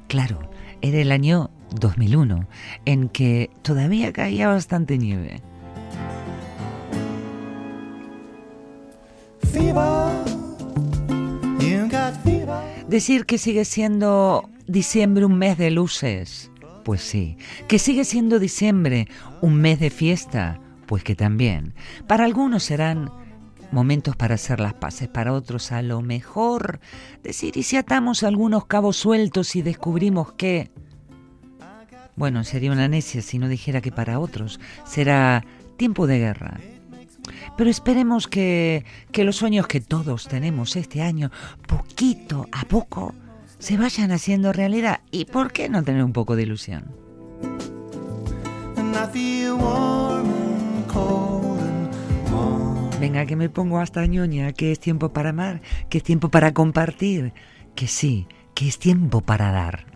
Claro, era el año 2001, en que todavía caía bastante nieve. Decir que sigue siendo diciembre un mes de luces, pues sí. Que sigue siendo diciembre un mes de fiesta, pues que también. Para algunos serán momentos para hacer las paces, para otros a lo mejor decir y si atamos algunos cabos sueltos y descubrimos que... Bueno, sería una necia si no dijera que para otros será tiempo de guerra. Pero esperemos que, que los sueños que todos tenemos este año, poquito a poco, se vayan haciendo realidad. ¿Y por qué no tener un poco de ilusión? Venga, que me pongo hasta ñoña, que es tiempo para amar, que es tiempo para compartir, que sí, que es tiempo para dar.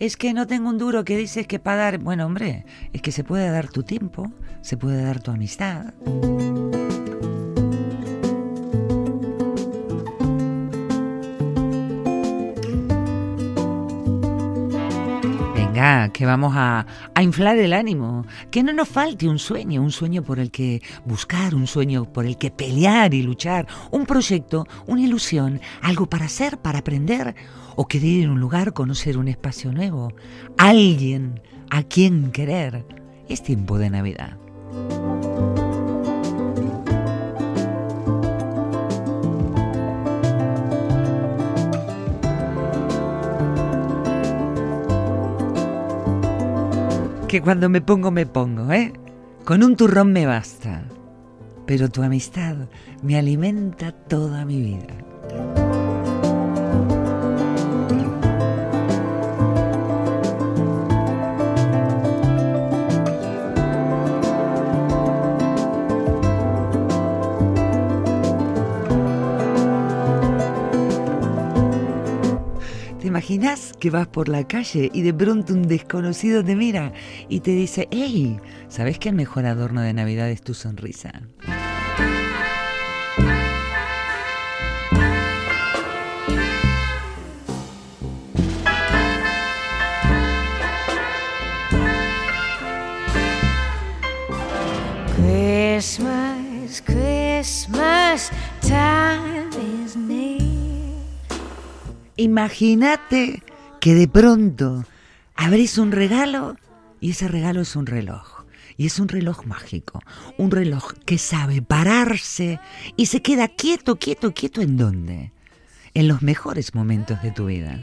Es que no tengo un duro que dices que para dar, bueno hombre, es que se puede dar tu tiempo, se puede dar tu amistad. Venga, que vamos a, a inflar el ánimo, que no nos falte un sueño, un sueño por el que buscar, un sueño por el que pelear y luchar, un proyecto, una ilusión, algo para hacer, para aprender, o querer ir a un lugar, conocer un espacio nuevo, alguien a quien querer. Es tiempo de Navidad. Que cuando me pongo, me pongo, ¿eh? Con un turrón me basta. Pero tu amistad me alimenta toda mi vida. Imaginas que vas por la calle y de pronto un desconocido te mira y te dice, hey, ¿sabes que el mejor adorno de Navidad es tu sonrisa? Imagínate que de pronto abrís un regalo y ese regalo es un reloj. Y es un reloj mágico, un reloj que sabe pararse y se queda quieto, quieto, quieto en dónde? En los mejores momentos de tu vida.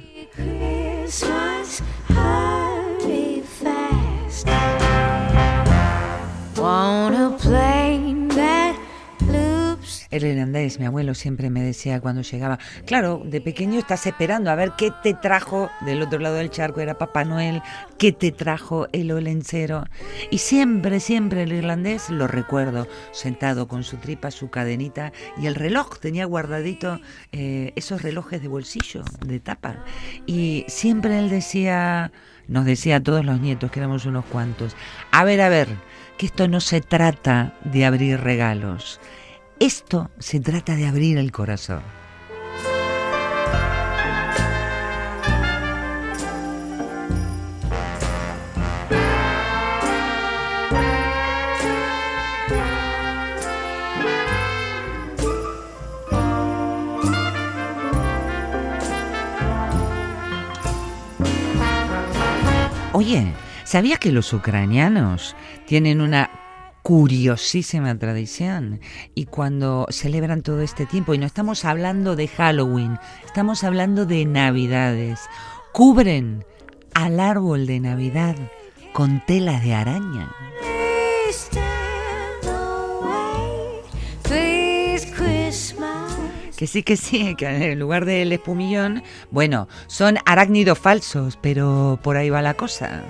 El irlandés, mi abuelo siempre me decía cuando llegaba, claro, de pequeño estás esperando a ver qué te trajo del otro lado del charco, era Papá Noel, qué te trajo el olencero. Y siempre, siempre el irlandés lo recuerdo, sentado con su tripa, su cadenita y el reloj, tenía guardadito eh, esos relojes de bolsillo, de tapa. Y siempre él decía, nos decía a todos los nietos, que éramos unos cuantos, a ver, a ver, que esto no se trata de abrir regalos, esto se trata de abrir el corazón. Oye, ¿sabías que los ucranianos tienen una curiosísima tradición y cuando celebran todo este tiempo, y no estamos hablando de Halloween, estamos hablando de Navidades, cubren al árbol de Navidad con telas de araña. Que sí, que sí, que en lugar del espumillón, bueno, son arácnidos falsos, pero por ahí va la cosa.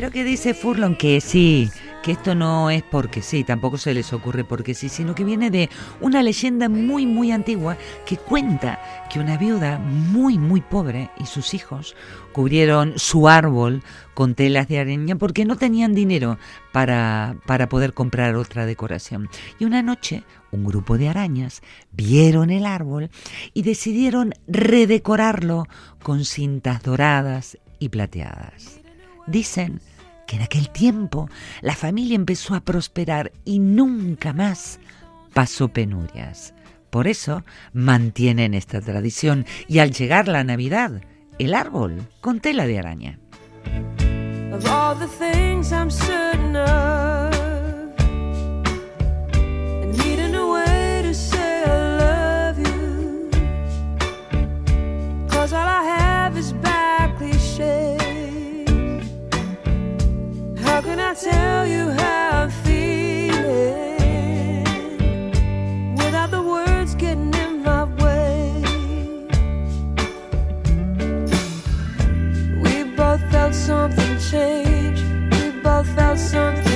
Pero que dice Furlong que sí, que esto no es porque sí, tampoco se les ocurre porque sí, sino que viene de una leyenda muy, muy antigua que cuenta que una viuda muy, muy pobre y sus hijos cubrieron su árbol con telas de araña porque no tenían dinero para, para poder comprar otra decoración. Y una noche un grupo de arañas vieron el árbol y decidieron redecorarlo con cintas doradas y plateadas. Dicen que en aquel tiempo la familia empezó a prosperar y nunca más pasó penurias. Por eso mantienen esta tradición y al llegar la Navidad, el árbol con tela de araña. Something change. We both felt something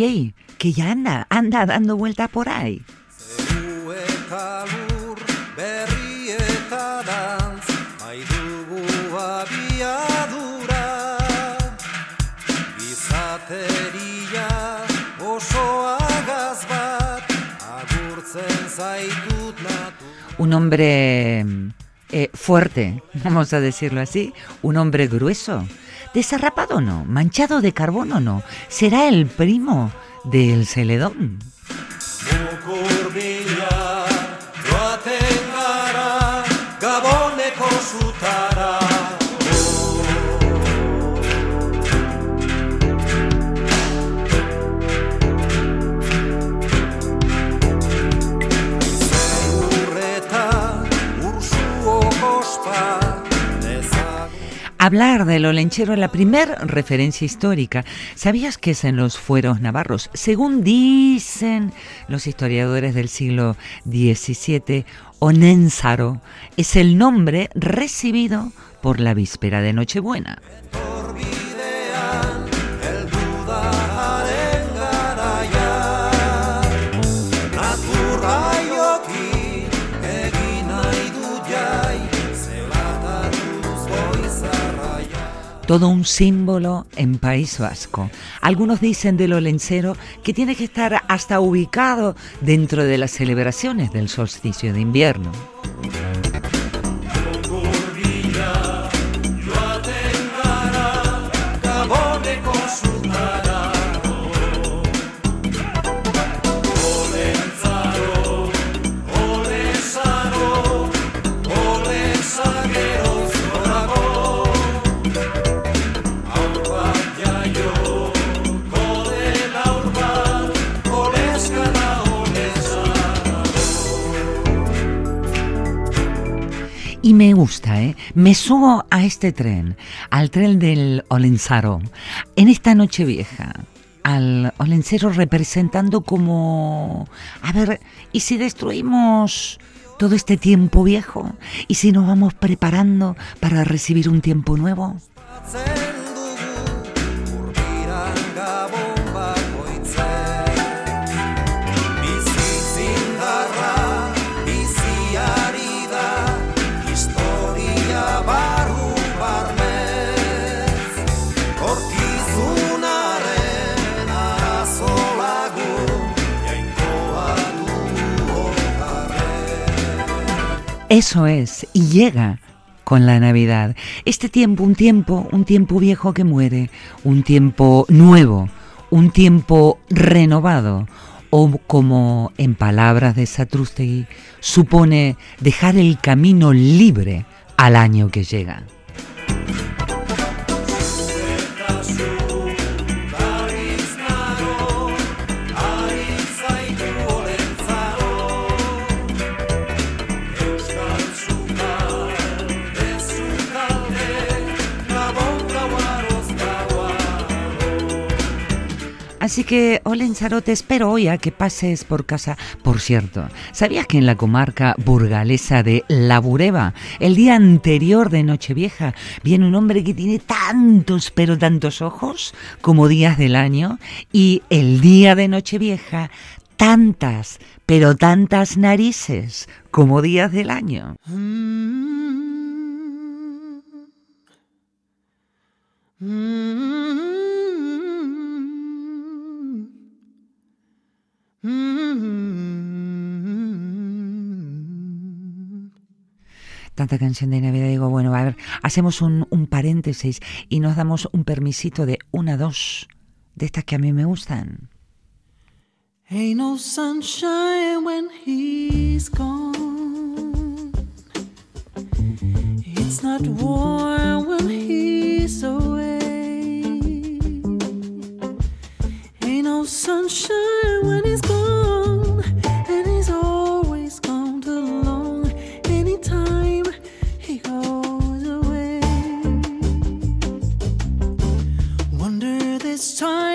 ey, que ya anda, anda dando vueltas por ahí. Un hombre eh, fuerte, vamos a decirlo así, un hombre grueso, desarrapado no, manchado de carbono no, será el primo del Celedón. Hablar del olenchero la primer referencia histórica. ¿Sabías que es en los fueros navarros? Según dicen los historiadores del siglo XVII, Onénzaro es el nombre recibido por la víspera de Nochebuena. Todo un símbolo en País Vasco. Algunos dicen del olencero que tiene que estar hasta ubicado dentro de las celebraciones del solsticio de invierno. Me gusta, ¿eh? Me subo a este tren, al tren del Olenzaro, en esta noche vieja. Al Olencero representando como... A ver, ¿y si destruimos todo este tiempo viejo? ¿Y si nos vamos preparando para recibir un tiempo nuevo? Eso es, y llega con la Navidad. Este tiempo, un tiempo, un tiempo viejo que muere, un tiempo nuevo, un tiempo renovado, o como en palabras de Satrústegui, supone dejar el camino libre al año que llega. Así que, te espero hoy a que pases por casa. Por cierto, ¿sabías que en la comarca burgalesa de La Bureba, el día anterior de Nochevieja, viene un hombre que tiene tantos, pero tantos ojos como días del año? Y el día de Nochevieja, tantas, pero tantas narices como días del año. Tanta canción de Navidad, digo, bueno, a ver, hacemos un, un paréntesis y nos damos un permisito de una, dos, de estas que a mí me gustan. Ain't no sunshine when he's gone. It's not warm when he's away. Sunshine when he's gone. And he's always gone too long. Anytime he goes away. Wonder this time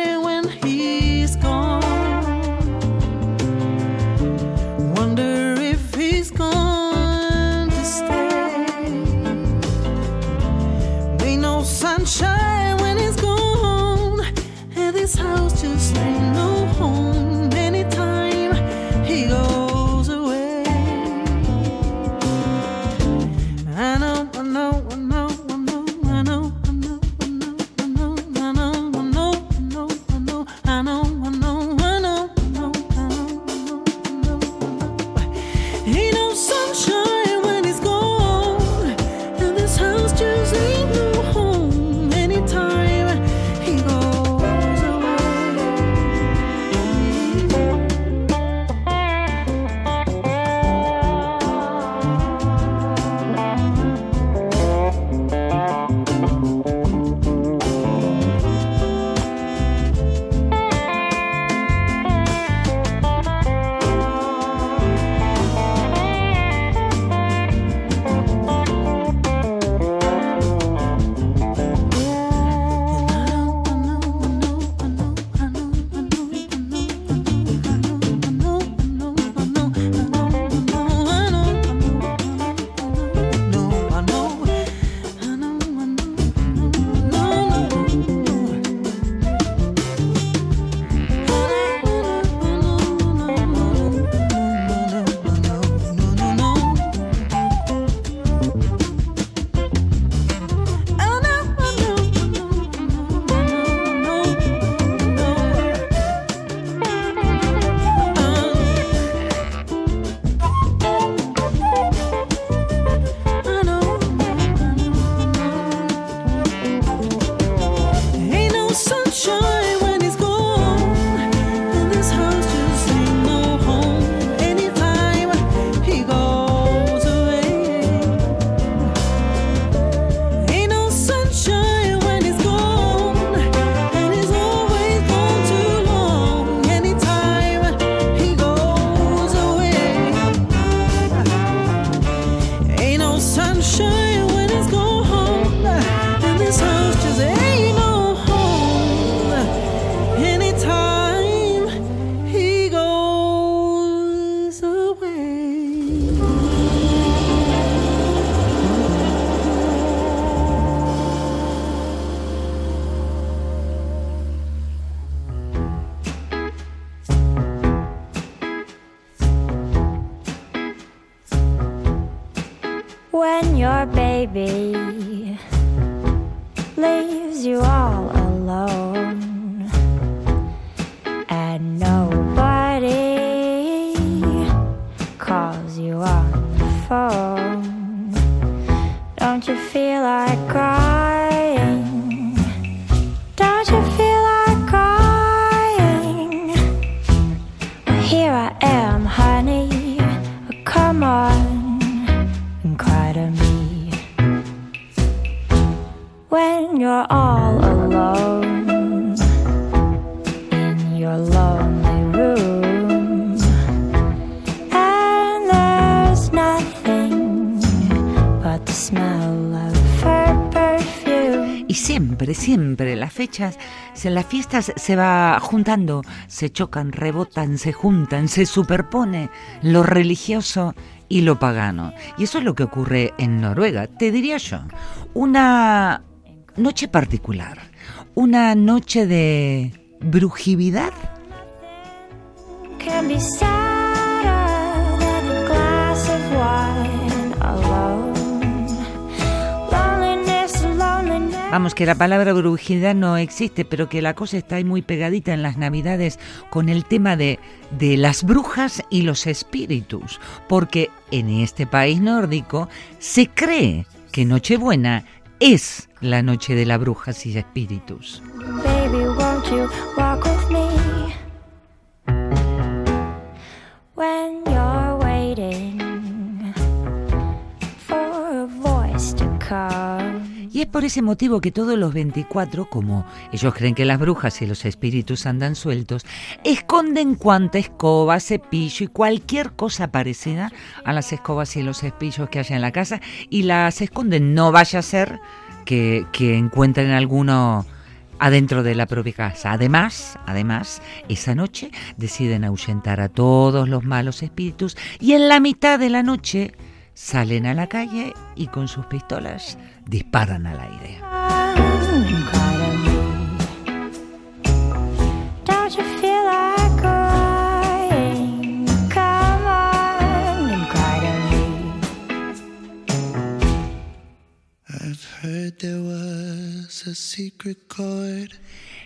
siempre, las fechas, se- las fiestas se va juntando, se chocan, rebotan, se juntan, se superpone lo religioso y lo pagano. Y eso es lo que ocurre en Noruega, te diría yo. Una noche particular, una noche de brujividad. Vamos, que la palabra brujicidad no existe, pero que la cosa está ahí muy pegadita en las navidades con el tema de, de las brujas y los espíritus, porque en este país nórdico se cree que Nochebuena es la noche de las brujas y espíritus. Baby, won't you walk with me when you're waiting for a voice to come? Y es por ese motivo que todos los 24, como ellos creen que las brujas y los espíritus andan sueltos, esconden cuanta escoba, cepillo y cualquier cosa parecida a las escobas y los cepillos que haya en la casa y las esconden. No vaya a ser que, que encuentren alguno adentro de la propia casa. Además, además, esa noche deciden ahuyentar a todos los malos espíritus y en la mitad de la noche salen a la calle y con sus pistolas disparan al aire.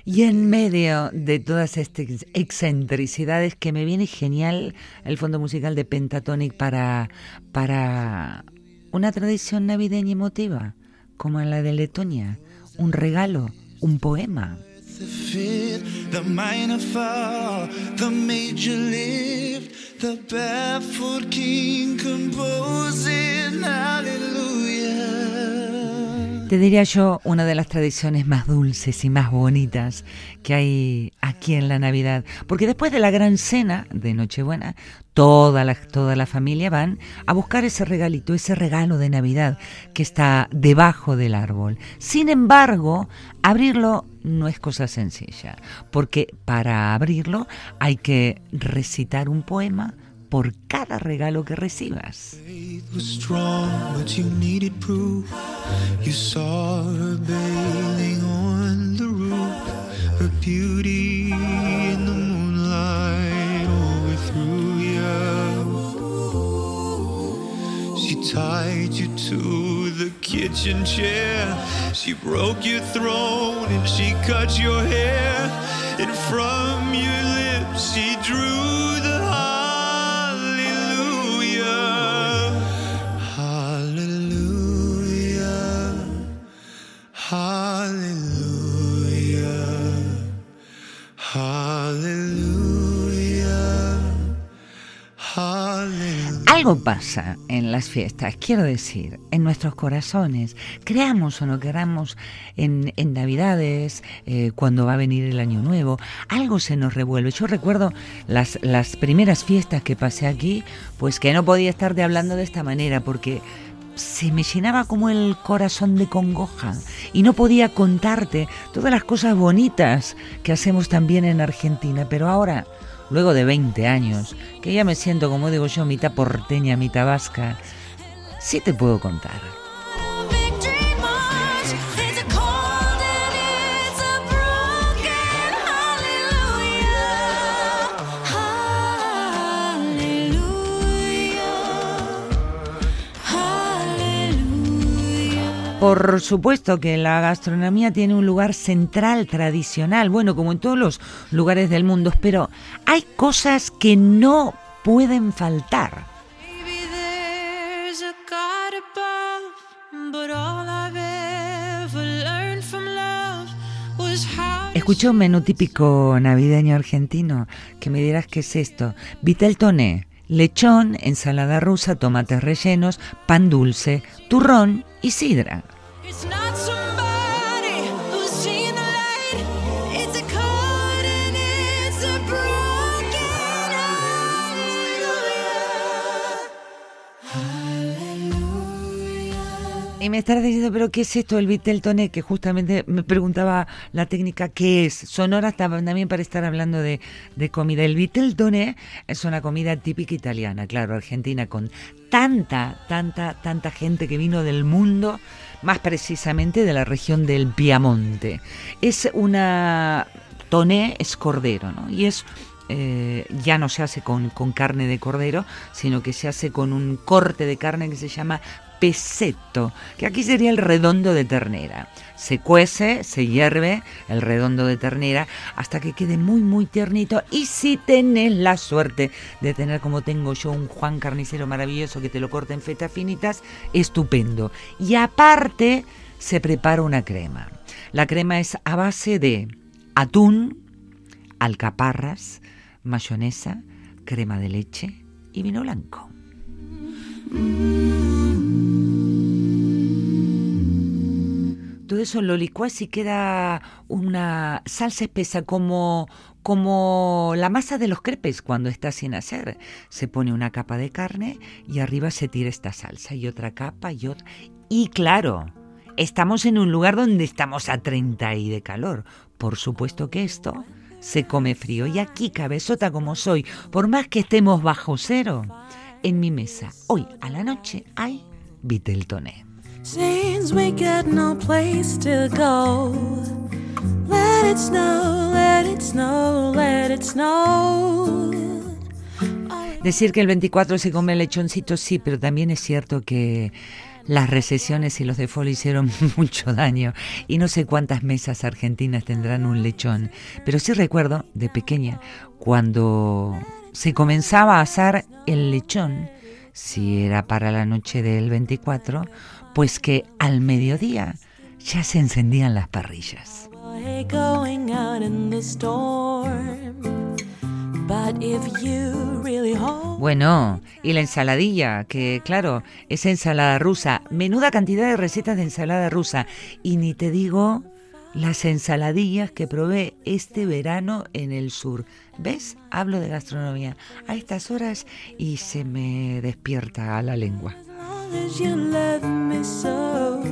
Y en medio de todas estas excentricidades que me viene genial el fondo musical de Pentatonic para, para una tradición navideña emotiva, como la de Letonia, un regalo, un poema. Te diría yo una de las tradiciones más dulces y más bonitas que hay aquí en la Navidad, porque después de la gran cena de Nochebuena, toda la, toda la familia van a buscar ese regalito, ese regalo de Navidad que está debajo del árbol. Sin embargo, abrirlo no es cosa sencilla, porque para abrirlo hay que recitar un poema por cada regalo que recibas. Faith was strong, but you needed proof. You saw her bathing on the roof, her beauty in the moonlight overthrew you. She tied you to the kitchen chair. She broke your throne and she cut your hair. And from your lips she drew the hallelujah. Algo pasa en las fiestas, quiero decir, en nuestros corazones, creamos o no queramos en, en Navidades, eh, cuando va a venir el Año Nuevo, algo se nos revuelve. Yo recuerdo las, las primeras fiestas que pasé aquí, pues que no podía estar de hablando de esta manera, porque se me llenaba como el corazón de congoja y no podía contarte todas las cosas bonitas que hacemos también en Argentina, pero ahora, luego de 20 años, que ya me siento, como digo yo, mitad porteña, mitad vasca, sí te puedo contar. Por supuesto que la gastronomía tiene un lugar central, tradicional, bueno, como en todos los lugares del mundo, pero hay cosas que no pueden faltar. Escuché un menú típico navideño argentino que me dirás qué es esto. Vitel toné, lechón, ensalada rusa, tomates rellenos, pan dulce, turrón y Y me estarás diciendo, pero ¿qué es esto el vitel toné? Que justamente me preguntaba la técnica, ¿qué es? Sonora también para estar hablando de, de comida. El vitel toné es una comida típica italiana, claro, argentina, con tanta, tanta, tanta gente que vino del mundo, más precisamente de la región del Piamonte. Es una... Toné es cordero, ¿no? Y es eh, ya no se hace con, con carne de cordero, sino que se hace con un corte de carne que se llama peseto, que aquí sería el redondo de ternera. Se cuece, se hierve el redondo de ternera hasta que quede muy muy tiernito y si tenés la suerte de tener como tengo yo un Juan carnicero maravilloso que te lo corta en fetas finitas, estupendo. Y aparte se prepara una crema. La crema es a base de atún, alcaparras, mayonesa, crema de leche y vino blanco. Todo eso lo licuás y queda una salsa espesa como, como la masa de los crepes cuando está sin hacer. Se pone una capa de carne y arriba se tira esta salsa y otra capa y otra. Y claro, estamos en un lugar donde estamos a 30 y de calor. Por supuesto que esto se come frío. Y aquí, cabezota como soy, por más que estemos bajo cero, en mi mesa hoy a la noche hay vitel Decir que el 24 se come lechoncito, sí, pero también es cierto que las recesiones y los default hicieron mucho daño. Y no sé cuántas mesas argentinas tendrán un lechón. Pero sí recuerdo, de pequeña, cuando se comenzaba a asar el lechón, si era para la noche del 24, pues que al mediodía ya se encendían las parrillas. Bueno, y la ensaladilla, que claro, es ensalada rusa. Menuda cantidad de recetas de ensalada rusa. Y ni te digo las ensaladillas que probé este verano en el sur. ¿Ves? Hablo de gastronomía a estas horas y se me despierta la lengua. Long as you love me so,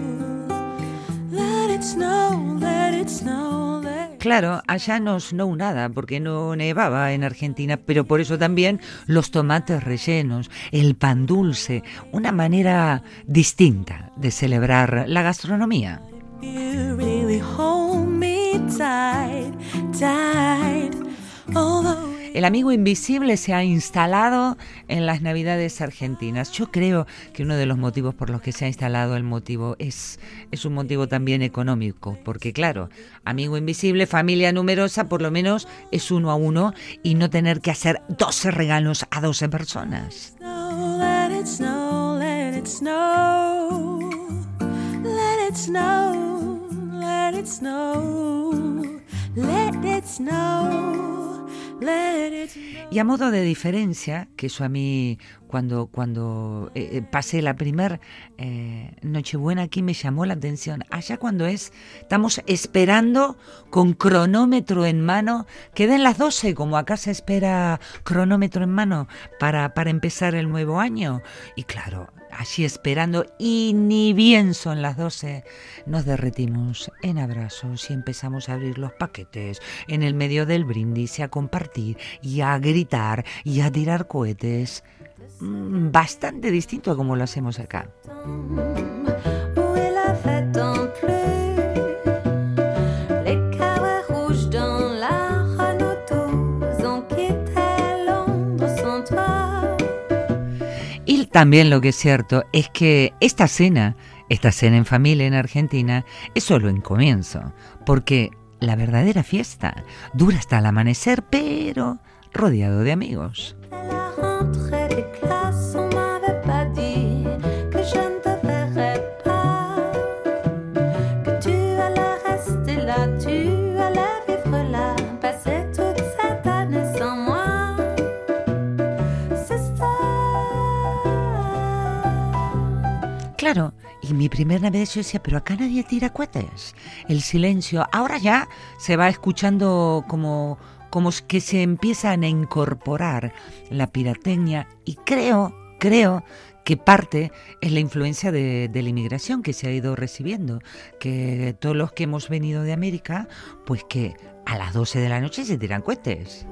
let it snow, let it snow, let Claro, allá no snow nada porque no nevaba en Argentina, pero por eso también los tomates rellenos, el pan dulce, una manera distinta de celebrar la gastronomía. you really hold me tight, tight. El amigo invisible se ha instalado en las Navidades argentinas. Yo creo que uno de los motivos por los que se ha instalado el motivo es, es un motivo también económico, porque claro, amigo invisible, familia numerosa, por lo menos es uno a uno y no tener que hacer 12 regalos a 12 personas. let it snow, let it snow, Y a modo de diferencia, que eso a mí cuando, cuando eh, eh, pasé la primer eh, Nochebuena aquí me llamó la atención. Allá cuando es, estamos esperando con cronómetro en mano, que den las 12, como acá se espera cronómetro en mano para, para empezar el nuevo año. Y claro, allí esperando y ni bien son las 12, nos derretimos en abrazos y empezamos a abrir los paquetes en el medio del brindis y a compartir y a gritar y a tirar cohetes. Mm, Bastante distinto a como lo hacemos acá. También lo que es cierto es que esta cena Esta cena en familia en Argentina es solo en comienzo, porque la verdadera fiesta dura hasta el amanecer, pero rodeado de amigos. Claro, y mi primer Navidad yo decía, pero acá nadie tira cohetes. El silencio, ahora ya se va escuchando como, como que se empiezan a incorporar la pirotecnia y creo, creo que parte es la influencia de, de la inmigración que se ha ido recibiendo, que todos los que hemos venido de América, pues que a las 12 de la noche se tiran cohetes.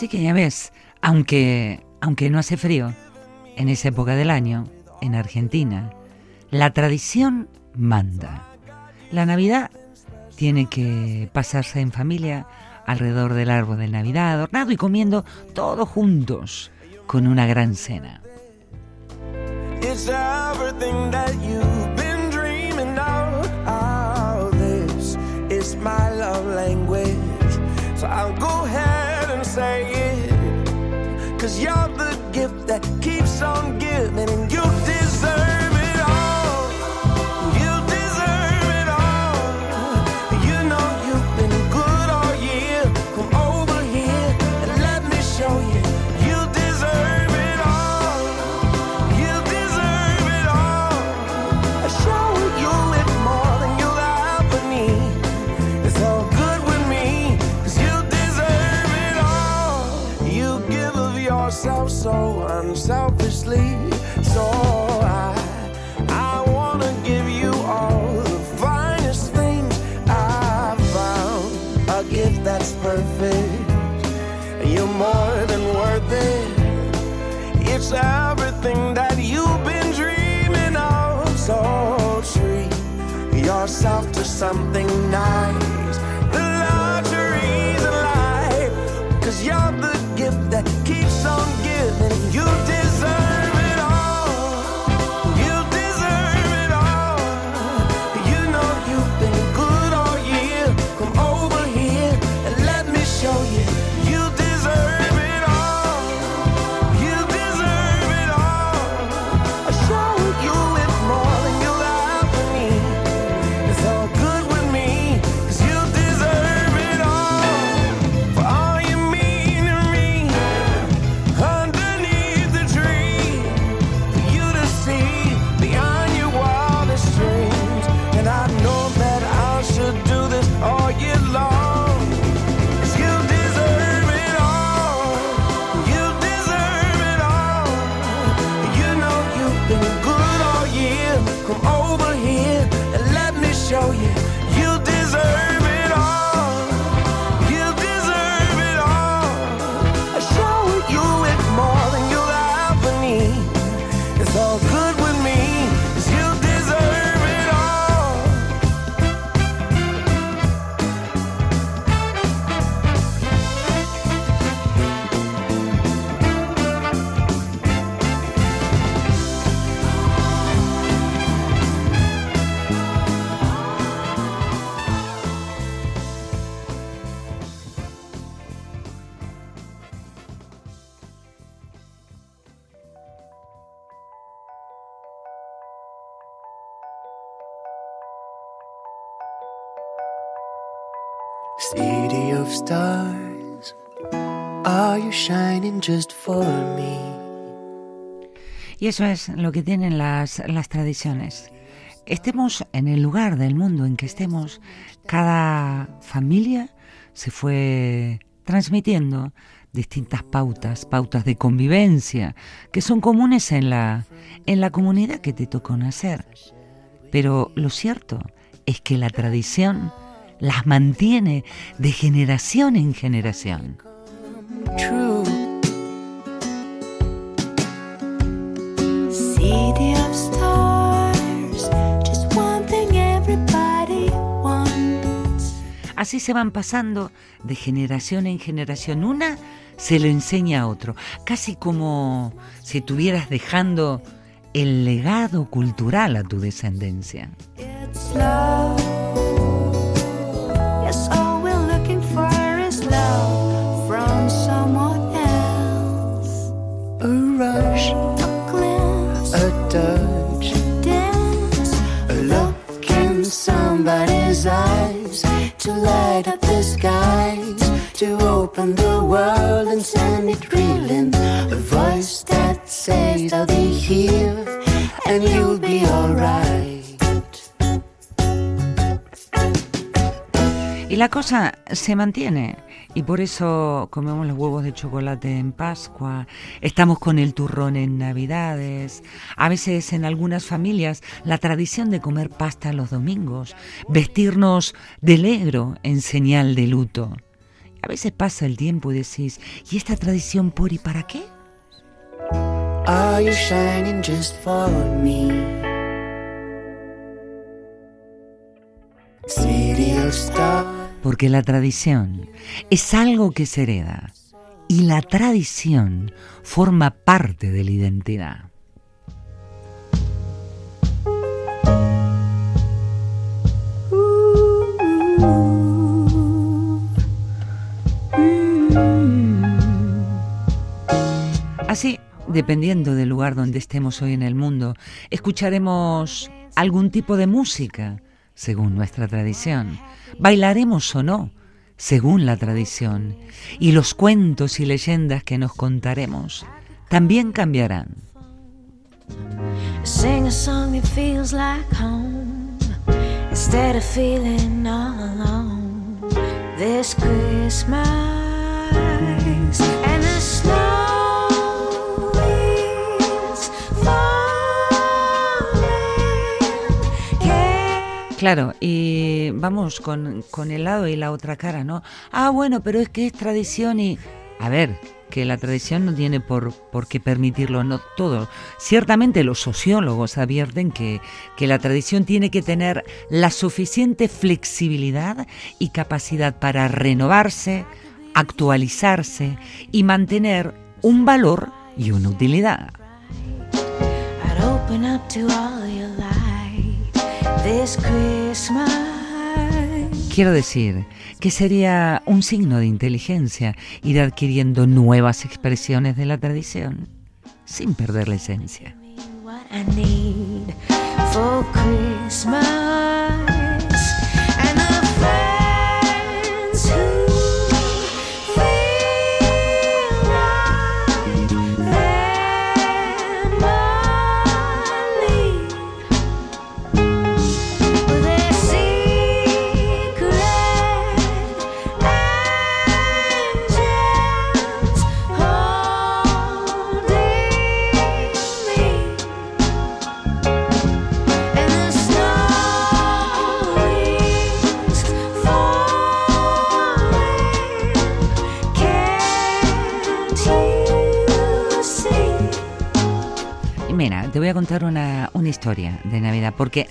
Así que ya ves, aunque, aunque no hace frío, en esa época del año, en Argentina, la tradición manda. La Navidad tiene que pasarse en familia alrededor del árbol de Navidad, adornado y comiendo todos juntos con una gran cena. So I'll go ahead say it. Cause you're the gift that keeps on giving, and you deserve Everything that you've been dreaming of. So treat yourself to something shining just for me? Y eso es lo que tienen las, las tradiciones. Estemos en el lugar del mundo en que estemos, cada familia se fue transmitiendo distintas pautas, pautas de convivencia, que son comunes en la, en la comunidad que te tocó nacer. Pero lo cierto es que la tradición las mantiene de generación en generación. True. City of stars, just one thing everybody wants. Así se van pasando de generación en generación. Una se lo enseña a otro, casi como si estuvieras dejando el legado cultural a tu descendencia. It's love. To light up the skies, to open the world and send it reeling. A voice that says, I'll be here and you'll be alright. Y la cosa se mantiene. Y por eso comemos los huevos de chocolate en Pascua, estamos con el turrón en Navidades, a veces en algunas familias la tradición de comer pasta los domingos, vestirnos de negro en señal de luto. A veces pasa el tiempo y decís, ¿y esta tradición por y para qué? Are you shining just for me? Porque la tradición es algo que se hereda y la tradición forma parte de la identidad. Así, dependiendo del lugar donde estemos hoy en el mundo, escucharemos algún tipo de música, según nuestra tradición. Bailaremos o no, según la tradición. Y los cuentos y leyendas que nos contaremos también cambiarán. Claro, y vamos con, con el lado y la otra cara, ¿no? Ah, bueno, pero es que es tradición y... A ver, que la tradición no tiene por, por qué permitirlo, no todo. Ciertamente los sociólogos advierten que, que la tradición tiene que tener la suficiente flexibilidad y capacidad para renovarse, actualizarse y mantener un valor y una utilidad. Quiero decir que sería un signo de inteligencia ir adquiriendo nuevas expresiones de la tradición sin perder la esencia. Te voy a contar una, una historia de Navidad, porque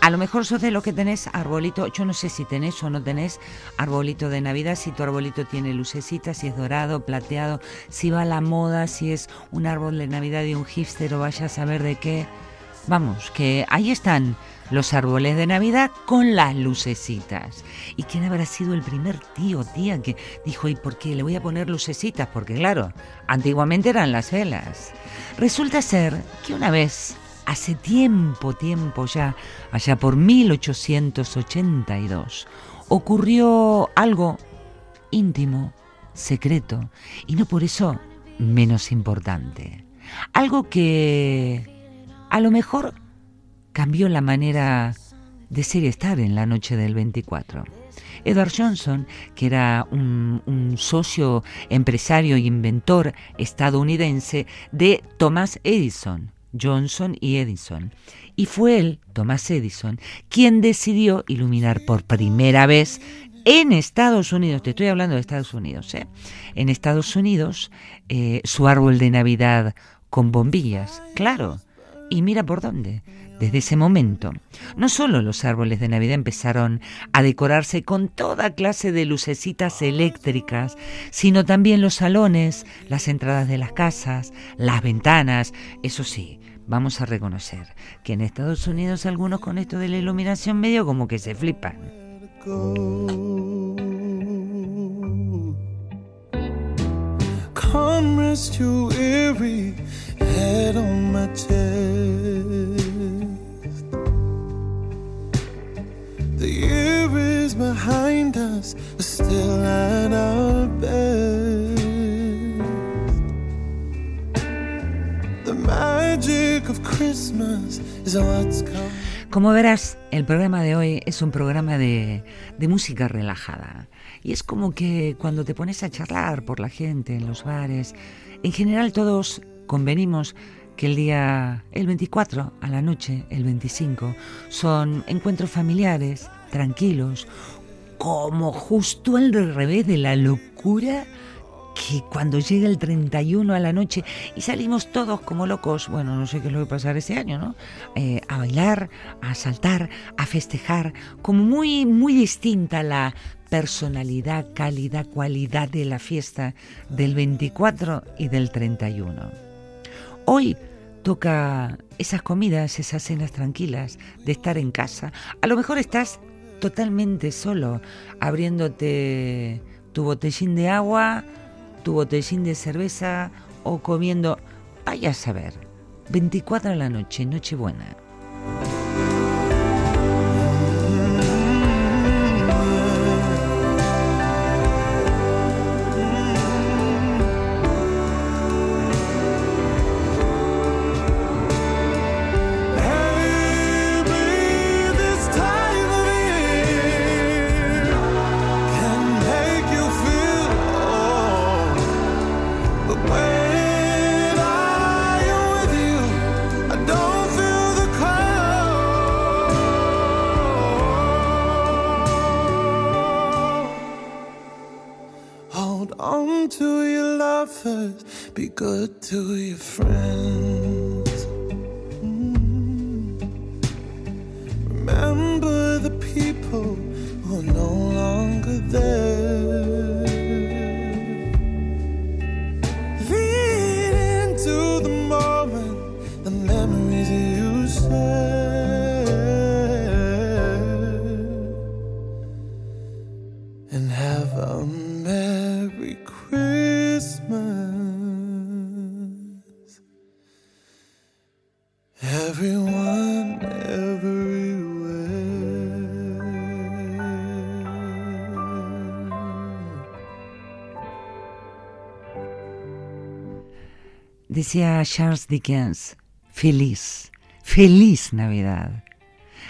a lo mejor sos de los que tenés arbolito, yo no sé si tenés o no tenés arbolito de Navidad, si tu arbolito tiene lucecitas, si es dorado, plateado, si va a la moda, si es un árbol de Navidad de un hipster o vaya a saber de qué. Vamos, que ahí están los árboles de Navidad con las lucecitas. ¿Y quién habrá sido el primer tío, tía, que dijo, ¿y por qué le voy a poner lucecitas? Porque claro, antiguamente eran las velas. Resulta ser que una vez, hace tiempo, tiempo ya, allá por 1882, ocurrió algo íntimo, secreto y no por eso menos importante. Algo que a lo mejor cambió la manera de ser y estar en la noche del 24. Edward Johnson, que era un, socio empresario e inventor estadounidense de Thomas Edison, Johnson y Edison. Y fue él, Thomas Edison, quien decidió iluminar por primera vez en Estados Unidos, te estoy hablando de Estados Unidos, ¿eh? en Estados Unidos, eh, su árbol de Navidad con bombillas, claro. Y mira por dónde. Desde ese momento, no solo los árboles de Navidad empezaron a decorarse con toda clase de lucecitas eléctricas, sino también los salones, las entradas de las casas, las ventanas. Eso sí, vamos a reconocer que en Estados Unidos algunos con esto de la iluminación medio como que se flipan. The year is behind us, still at our best. The magic of Christmas is what's come. Como verás, el programa de hoy es un programa de, de música relajada. Y es como que cuando te pones a charlar por la gente en los bares, en general todos convenimos que el día, el 24 a la noche, el 25, son encuentros familiares, tranquilos, como justo al revés de la locura que cuando llega el 31 a la noche y salimos todos como locos, bueno, no sé qué es lo que pasar ese año, ¿no? Eh, a bailar, a saltar, a festejar, como muy, muy distinta la personalidad, calidad, cualidad de la fiesta del 24 y del 31. Hoy toca esas comidas, esas cenas tranquilas, de estar en casa. A lo mejor estás totalmente solo, abriéndote tu botellín de agua, tu botellín de cerveza o comiendo, vaya a saber, 24 de la noche, Nochebuena. Lovers, be good to your friends. Mm. Remember the people who are no longer there. Decía Charles Dickens, feliz, feliz Navidad,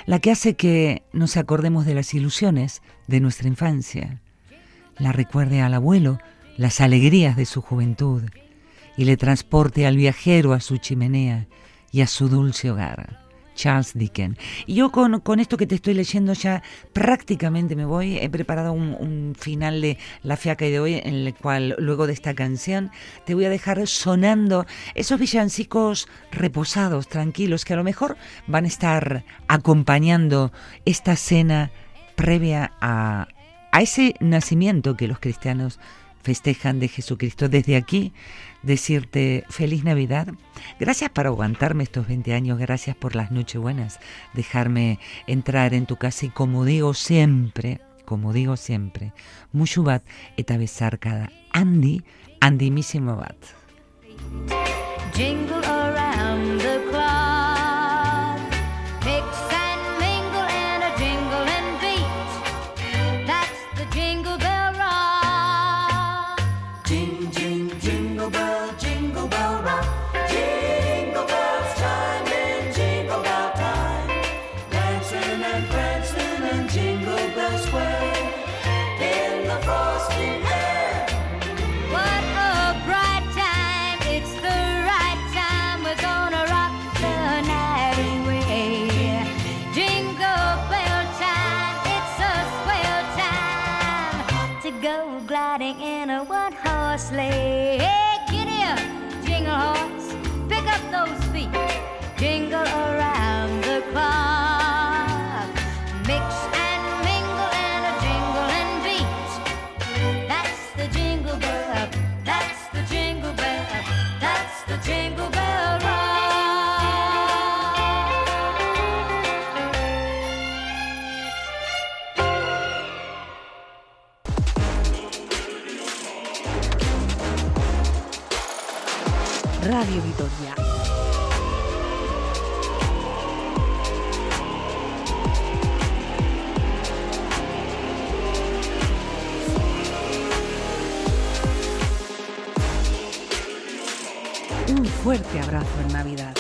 la que hace que nos acordemos de las ilusiones de nuestra infancia, la recuerde al abuelo las alegrías de su juventud y le transporte al viajero a su chimenea y a su dulce hogar. Charles Dickens. Y yo con, con esto que te estoy leyendo ya prácticamente me voy. He preparado un, final de La Fiaca de hoy en el cual luego de esta canción te voy a dejar sonando esos villancicos reposados, tranquilos, que a lo mejor van a estar acompañando esta cena previa a, a ese nacimiento que los cristianos festejan de Jesucristo. Desde aquí, decirte feliz Navidad. Gracias por aguantarme estos 20 años, gracias por las noches buenas, dejarme entrar en tu casa y como digo siempre, como digo siempre, mucho bat eta besar cada Andy, andimísimo bat. Fuerte abrazo en Navidad.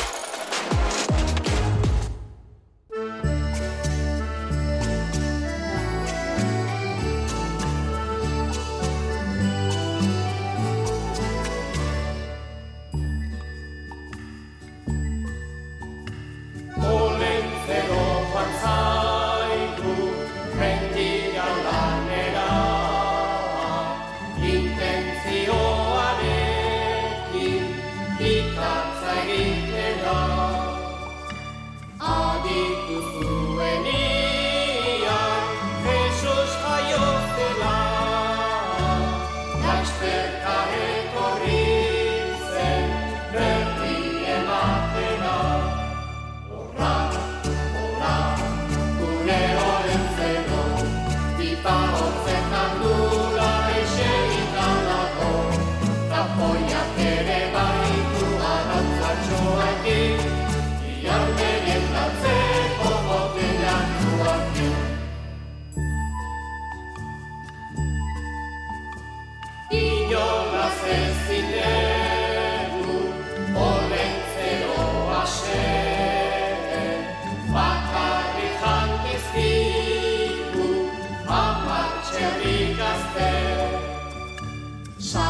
Ολένθε ο Ασχέδη. Ο Ακριβιαντή Φύγου, Αφραντσέλη Καστελ. Σα.